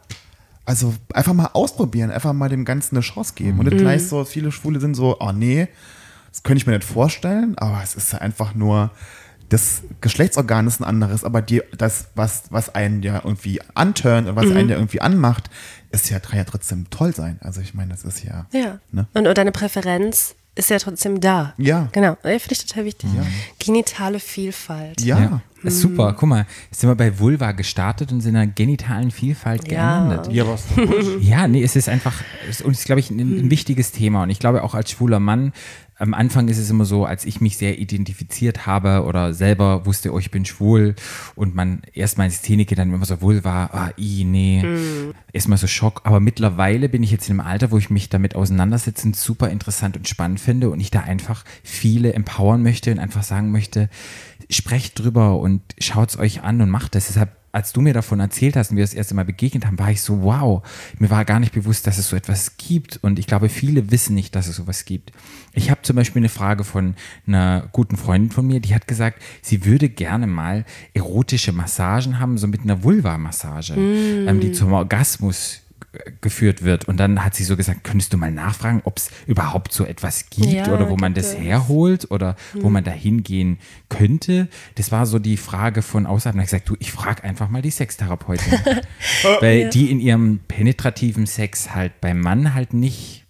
also einfach mal ausprobieren, einfach mal dem Ganzen eine Chance geben. Und nicht gleich so, viele Schwule sind so, oh nee, das könnte ich mir nicht vorstellen, aber es ist ja einfach nur, das Geschlechtsorgan ist ein anderes, aber die, das, was, was einen ja irgendwie anturnt und was einen ja irgendwie anmacht, ist ja, kann ja trotzdem toll sein. Also ich meine, das ist ja.
Ja.
Ne?
Und, und deine Präferenz ist ja trotzdem da.
Ja.
Genau. Ja, Finde ich total wichtig. Genitale Vielfalt.
Ja.
Ja. Das ist super. Guck mal, jetzt sind wir bei Vulva gestartet und sind in der genitalen Vielfalt
Ja.
gelandet.
Ja, was.
Ja, nee, es ist einfach, es ist, und es ist, glaube ich, ein, ein wichtiges Thema. Und ich glaube auch als schwuler Mann, am Anfang ist es immer so, als ich mich sehr identifiziert habe oder selber wusste, oh, ich bin schwul und man erstmal ins Klinik geht, dann immer so Vulva, ah, i, nee, erstmal so Schock. Aber mittlerweile bin ich jetzt in einem Alter, wo ich mich damit auseinandersetze und super interessant und spannend finde und ich da einfach viele empowern möchte und einfach sagen möchte, sprecht drüber und schaut's euch an und macht das. Deshalb als du mir davon erzählt hast und wir das erste Mal begegnet haben, war ich so, wow, mir war gar nicht bewusst, dass es so etwas gibt. Und ich glaube, viele wissen nicht, dass es sowas gibt. Ich habe zum Beispiel eine Frage von einer guten Freundin von mir, die hat gesagt, sie würde gerne mal erotische Massagen haben, so mit einer Vulva-Massage, ähm, die zum Orgasmus geführt wird. Und dann hat sie so gesagt, könntest du mal nachfragen, ob es überhaupt so etwas gibt
Ja,
oder wo man das
es.
herholt oder wo man da hingehen könnte. Das war so die Frage von außerhalb. Und ich gesagt, du, ich frage einfach mal die Sextherapeutin. Weil die in ihrem penetrativen Sex halt beim Mann halt nicht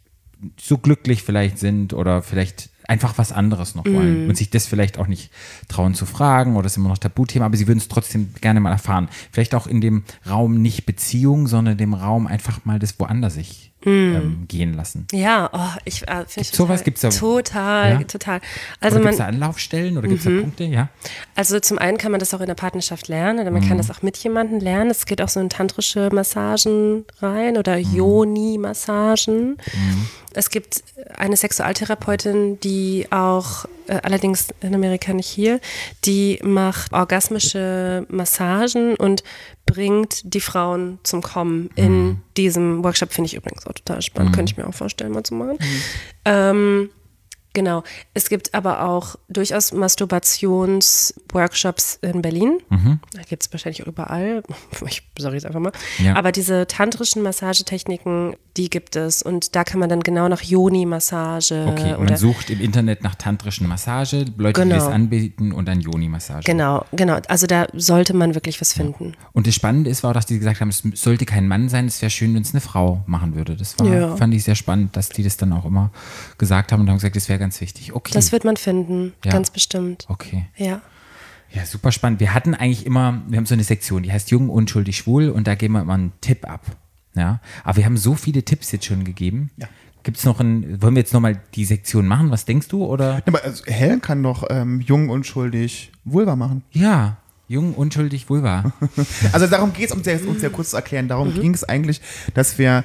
so glücklich vielleicht sind oder vielleicht einfach was anderes noch wollen und sich das vielleicht auch nicht trauen zu fragen oder es ist immer noch Tabuthema, aber sie würden es trotzdem gerne mal erfahren. Vielleicht auch in dem Raum nicht Beziehung, sondern dem Raum einfach mal das woanders sich ähm, gehen lassen.
Ja, oh, ich äh, finde
sowas? Gibt's da-
total,
Ja?
total.
Also gibt es da Anlaufstellen oder gibt es da Punkte? Ja.
Also zum einen kann man das auch in der Partnerschaft lernen oder man
Mhm.
kann das auch mit jemandem lernen. Es geht auch so in tantrische Massagen rein oder
Mhm.
Yoni-Massagen. Es gibt eine Sexualtherapeutin, die auch, äh, allerdings in Amerika nicht hier, die macht orgasmische Massagen und bringt die Frauen zum Kommen in diesem Workshop. Finde ich übrigens auch total spannend. Könnte ich mir auch vorstellen, mal zu machen. Ähm, Genau. Es gibt aber auch durchaus Masturbationsworkshops in Berlin. Da gibt es wahrscheinlich auch überall. Ich sage jetzt einfach mal.
Ja.
Aber diese tantrischen Massagetechniken, die gibt es. Und da kann man dann genau nach Yoni-Massage
Okay, man sucht im Internet nach tantrischen Massage, Leute, die
Genau.
das anbieten und dann Yoni-Massage.
Genau, genau. Also da sollte man wirklich was finden.
Und das Spannende ist, war auch, dass die gesagt haben, es sollte kein Mann sein, es wäre schön, wenn es eine Frau machen würde. Das war,
Ja.
fand ich sehr spannend, dass die das dann auch immer gesagt haben und haben gesagt, das wäre ganz wichtig. Okay.
Das wird man finden,
Ja.
ganz bestimmt.
okay.
Ja.
Ja, super spannend. Wir hatten eigentlich immer, wir haben so eine Sektion, die heißt Jung, Unschuldig, Schwul und da geben wir immer einen Tipp ab. Ja, aber wir haben so viele Tipps jetzt schon gegeben.
Ja.
Gibt es noch ein, wollen wir jetzt nochmal die Sektion machen? Was denkst du? Oder?
Ja, aber also Helen kann doch ähm, jung, unschuldig Vulva machen.
Ja, Jung, Unschuldig, Vulva.
Also darum geht es, um sehr, um sehr kurz zu erklären, darum ging es eigentlich, dass wir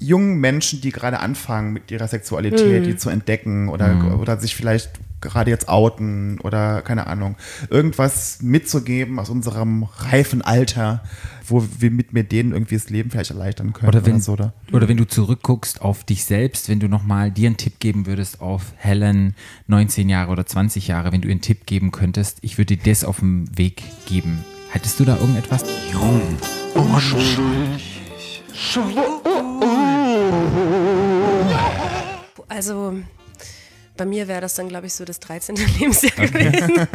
jungen Menschen, die gerade anfangen mit ihrer Sexualität, die zu entdecken oder, oder sich vielleicht gerade jetzt outen oder keine Ahnung, irgendwas mitzugeben aus unserem reifen Alter, wo wir mit mir denen irgendwie das Leben vielleicht erleichtern können
Oder wenn,
so. Oder?
oder wenn du zurückguckst auf dich selbst, wenn du nochmal dir einen Tipp geben würdest auf Helen, 19 Jahre oder 20 Jahre, wenn du ihr einen Tipp geben könntest, ich würde dir das auf dem Weg geben. Hättest du da irgendetwas?
Also bei mir wäre das dann, glaube ich, so das 13. Lebensjahr gewesen.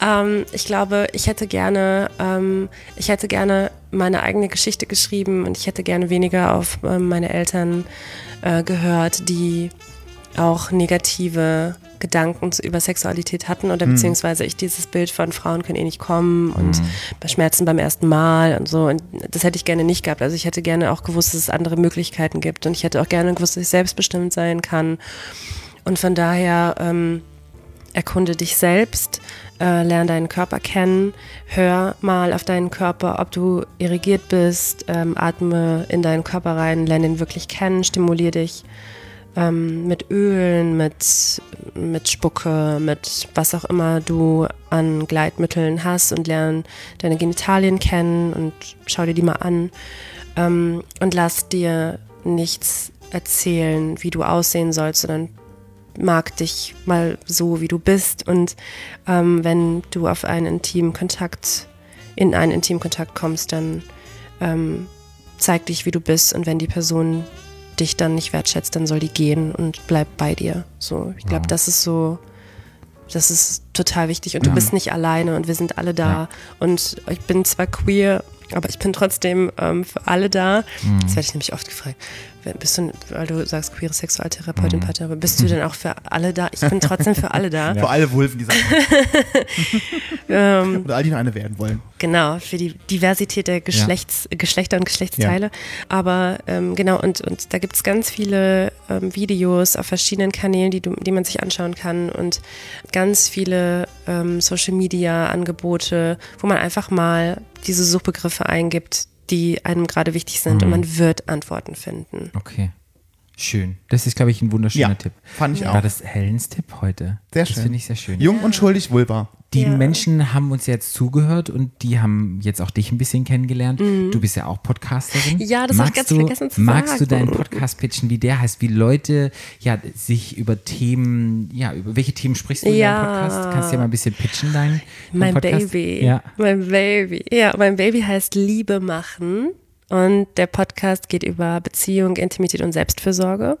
ähm, ich glaube, ich hätte gerne, ähm, ich hätte gerne meine eigene Geschichte geschrieben und ich hätte gerne weniger auf ähm, meine Eltern äh, gehört, die auch negative Gedanken über Sexualität hatten oder beziehungsweise ich dieses Bild von Frauen können eh nicht kommen und bei Schmerzen beim ersten Mal und so. Und das hätte ich gerne nicht gehabt. Also ich hätte gerne auch gewusst, dass es andere Möglichkeiten gibt und ich hätte auch gerne gewusst, dass ich selbstbestimmt sein kann. Und von daher ähm, erkunde dich selbst, äh, lern deinen Körper kennen, hör mal auf deinen Körper, ob du irrigiert bist, ähm, atme in deinen Körper rein, lern ihn wirklich kennen, stimulier dich ähm, mit Ölen, mit, mit Spucke, mit was auch immer du an Gleitmitteln hast und lern deine Genitalien kennen und schau dir die mal an ähm, und lass dir nichts erzählen, wie du aussehen sollst, sondern mag dich mal so, wie du bist. Und ähm, wenn du auf einen intimen Kontakt, in einen intimen Kontakt kommst, dann ähm, zeig dich, wie du bist. Und wenn die Person dich dann nicht wertschätzt, dann soll die gehen und bleib bei dir. So, ich glaube,
Wow.
das ist so, das ist total wichtig. Und du
Ja.
bist nicht alleine und wir sind alle da.
Ja.
Und ich bin zwar queer, aber ich bin trotzdem ähm, für alle da.
Mhm.
Das werde ich nämlich oft gefragt. Bist du, weil du sagst queere Sexualtherapeutin,
Mhm.
Bist du denn auch für alle da? Ich bin trotzdem für alle da.
Für alle Wulven, die sagen,
Ähm,
oder all die noch eine werden wollen.
Genau, für die Diversität der Geschlechts, Geschlechter und Geschlechtsteile. Aber ähm, genau, und, und da gibt es ganz viele ähm, Videos auf verschiedenen Kanälen, die, du, die man sich anschauen kann und ganz viele ähm, Social-Media-Angebote, wo man einfach mal diese Suchbegriffe eingibt, die einem gerade wichtig sind und man wird Antworten finden.
Okay. Schön. Das ist, glaube ich, ein wunderschöner
Ja,
Tipp.
fand ich
War
auch.
das Helens Tipp heute?
Sehr
Das
schön.
finde ich sehr schön.
Jung, unschuldig, Vulva.
Die
Ja.
Menschen haben uns jetzt zugehört und die haben jetzt auch dich ein bisschen kennengelernt. Du bist ja auch Podcasterin.
Mhm. Ja, das hab ich ganz
du,
vergessen zu
Magst du
sagen.
deinen Podcast pitchen, wie der heißt, wie Leute ja sich über Themen, ja, über welche Themen sprichst du in
Ja.
deinem Podcast? Kannst du ja mal ein bisschen pitchen, dein, dein
Mein
Podcast?
Baby.
Ja.
Mein Baby. Ja, mein Baby heißt Liebe machen. Und der Podcast geht über Beziehung, Intimität und Selbstfürsorge.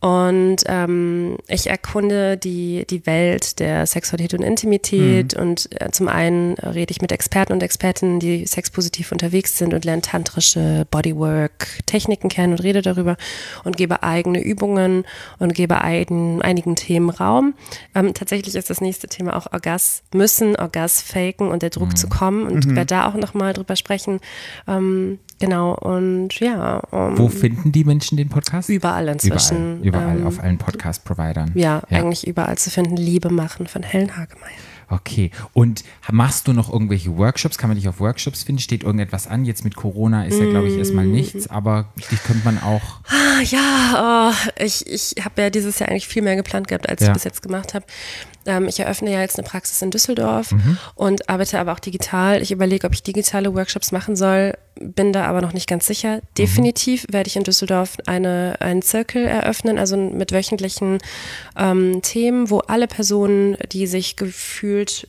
Und ähm, ich erkunde die, die Welt der Sexualität und Intimität und äh, zum einen rede ich mit Experten und Expertinnen, die sexpositiv unterwegs sind und lerne tantrische Bodywork-Techniken kennen und rede darüber und gebe eigene Übungen und gebe ein, einigen Themen Raum. Ähm, tatsächlich ist das nächste Thema auch Orgasmüssen, Orgasfaken und der Druck zu kommen und werde da auch nochmal drüber sprechen. Ähm, genau, und ja. ähm,
Wo finden die Menschen den Podcast?
Überall inzwischen.
Überall, überall
ähm,
auf allen Podcast-Providern.
ja, eigentlich überall zu finden. Liebe machen von Helen Hagemeyer.
Okay. Und machst du noch irgendwelche Workshops? Kann man dich auf Workshops finden? Steht irgendetwas an? Jetzt mit Corona ist ja, glaube ich,
Mm.
erstmal nichts, aber dich könnte man auch.
Ah, ja, oh, ich, ich habe ja dieses Jahr eigentlich viel mehr geplant gehabt, als
Ja.
ich bis jetzt gemacht habe. Ähm, ich eröffne ja jetzt eine Praxis in Düsseldorf
Mhm.
und arbeite aber auch digital. Ich überlege, ob ich digitale Workshops machen soll, bin da aber noch nicht ganz sicher. Definitiv werde ich in Düsseldorf eine, einen Zirkel eröffnen, also mit wöchentlichen ähm, Themen, wo alle Personen, die sich gefühlt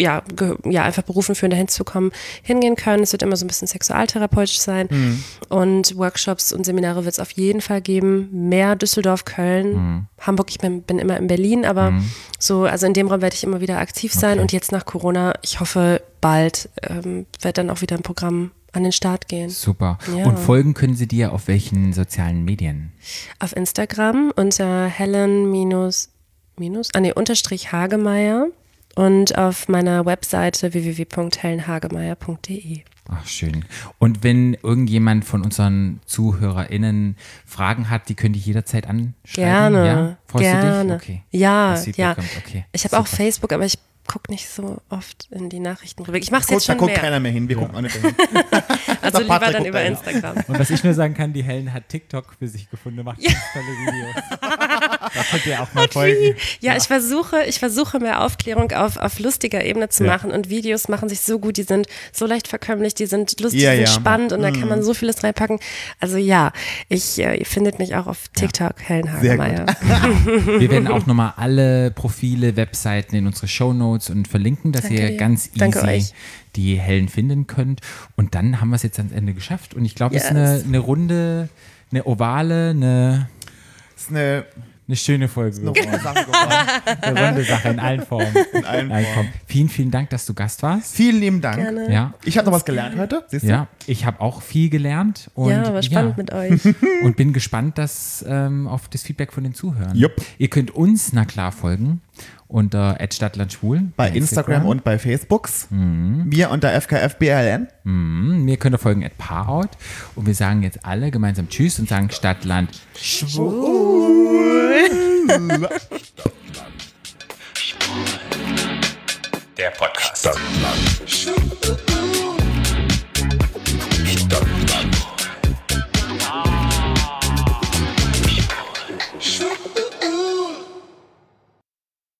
ja, ja, einfach berufen fühlen, dahin zu kommen, hingehen können. Es wird immer so ein bisschen sexualtherapeutisch sein. Und Workshops und Seminare wird es auf jeden Fall geben. Mehr Düsseldorf, Köln, Hamburg. Ich bin, bin immer in Berlin, aber so, also in dem Raum werde ich immer wieder aktiv sein.
Okay.
Und jetzt nach Corona, ich hoffe, bald ähm, wird dann auch wieder ein Programm an den Start gehen.
Super.
Ja.
Und folgen können sie dir auf welchen sozialen Medien?
Auf Instagram unter Helen minus, minus, ah nee, unterstrich Hagemeyer und auf meiner Webseite www.helenhagemeyer.de.
Ach, schön. Und wenn irgendjemand von unseren ZuhörerInnen Fragen hat, die können die jederzeit anschreiben?
Gerne,
Ja? Freust
gerne.
du dich? Okay.
Ja, ja.
okay.
Ich habe auch. Facebook, aber ich gucke nicht so oft in die Nachrichtenrubrik. Ich mache es jetzt
da
schon
guckt
mehr.
keiner mehr hin. Wir gucken auch nicht hin.
Also lieber
Patrick
dann über
da.
Instagram.
Und was ich nur sagen kann, die Helen hat TikTok für sich gefunden, macht ganz tolle Videos. da könnt ihr auch mal folgen.
Ja, ich versuche, ich versuche mehr Aufklärung auf, auf lustiger Ebene zu
Ja.
machen und Videos machen sich so gut, die sind so leicht verkömmlich, die sind lustig,
Ja,
die sind
ja.
spannend und da kann man so vieles reinpacken. Also ja, ich, äh, ihr findet mich auch auf TikTok, Helen
Sehr gut.
Hagemeyer.
Wir werden auch nochmal alle Profile, Webseiten in unsere Shownotes und verlinken, dass
Danke
ihr
dir.
ganz easy die Helen finden könnt. Und dann haben wir es jetzt ans Ende geschafft. Und ich glaube, es ist eine, eine runde, eine ovale, eine,
ist eine,
eine schöne Folge.
eine runde Sache.
Eine runde Sache in allen Formen.
In allen Formen.
Vielen, vielen Dank, dass du Gast warst.
Vielen lieben Dank.
Gerne.
Ja.
Ich habe noch was gelernt heute. Siehst du?
Ja, ich habe auch viel gelernt. Und,
ja, war spannend mit euch.
und bin gespannt dass, ähm, auf das Feedback von den Zuhörern.
Jupp.
Ihr könnt uns, na klar, folgen unter @stadtlandschwul
Bei Instagram und bei Facebooks.
Mhm.
Mir unter FKFBLN.
Mm, Mir könnt ihr folgen at Paarout. Und wir sagen jetzt alle gemeinsam Tschüss und sagen Stadtland
Der Podcast. Stadtland.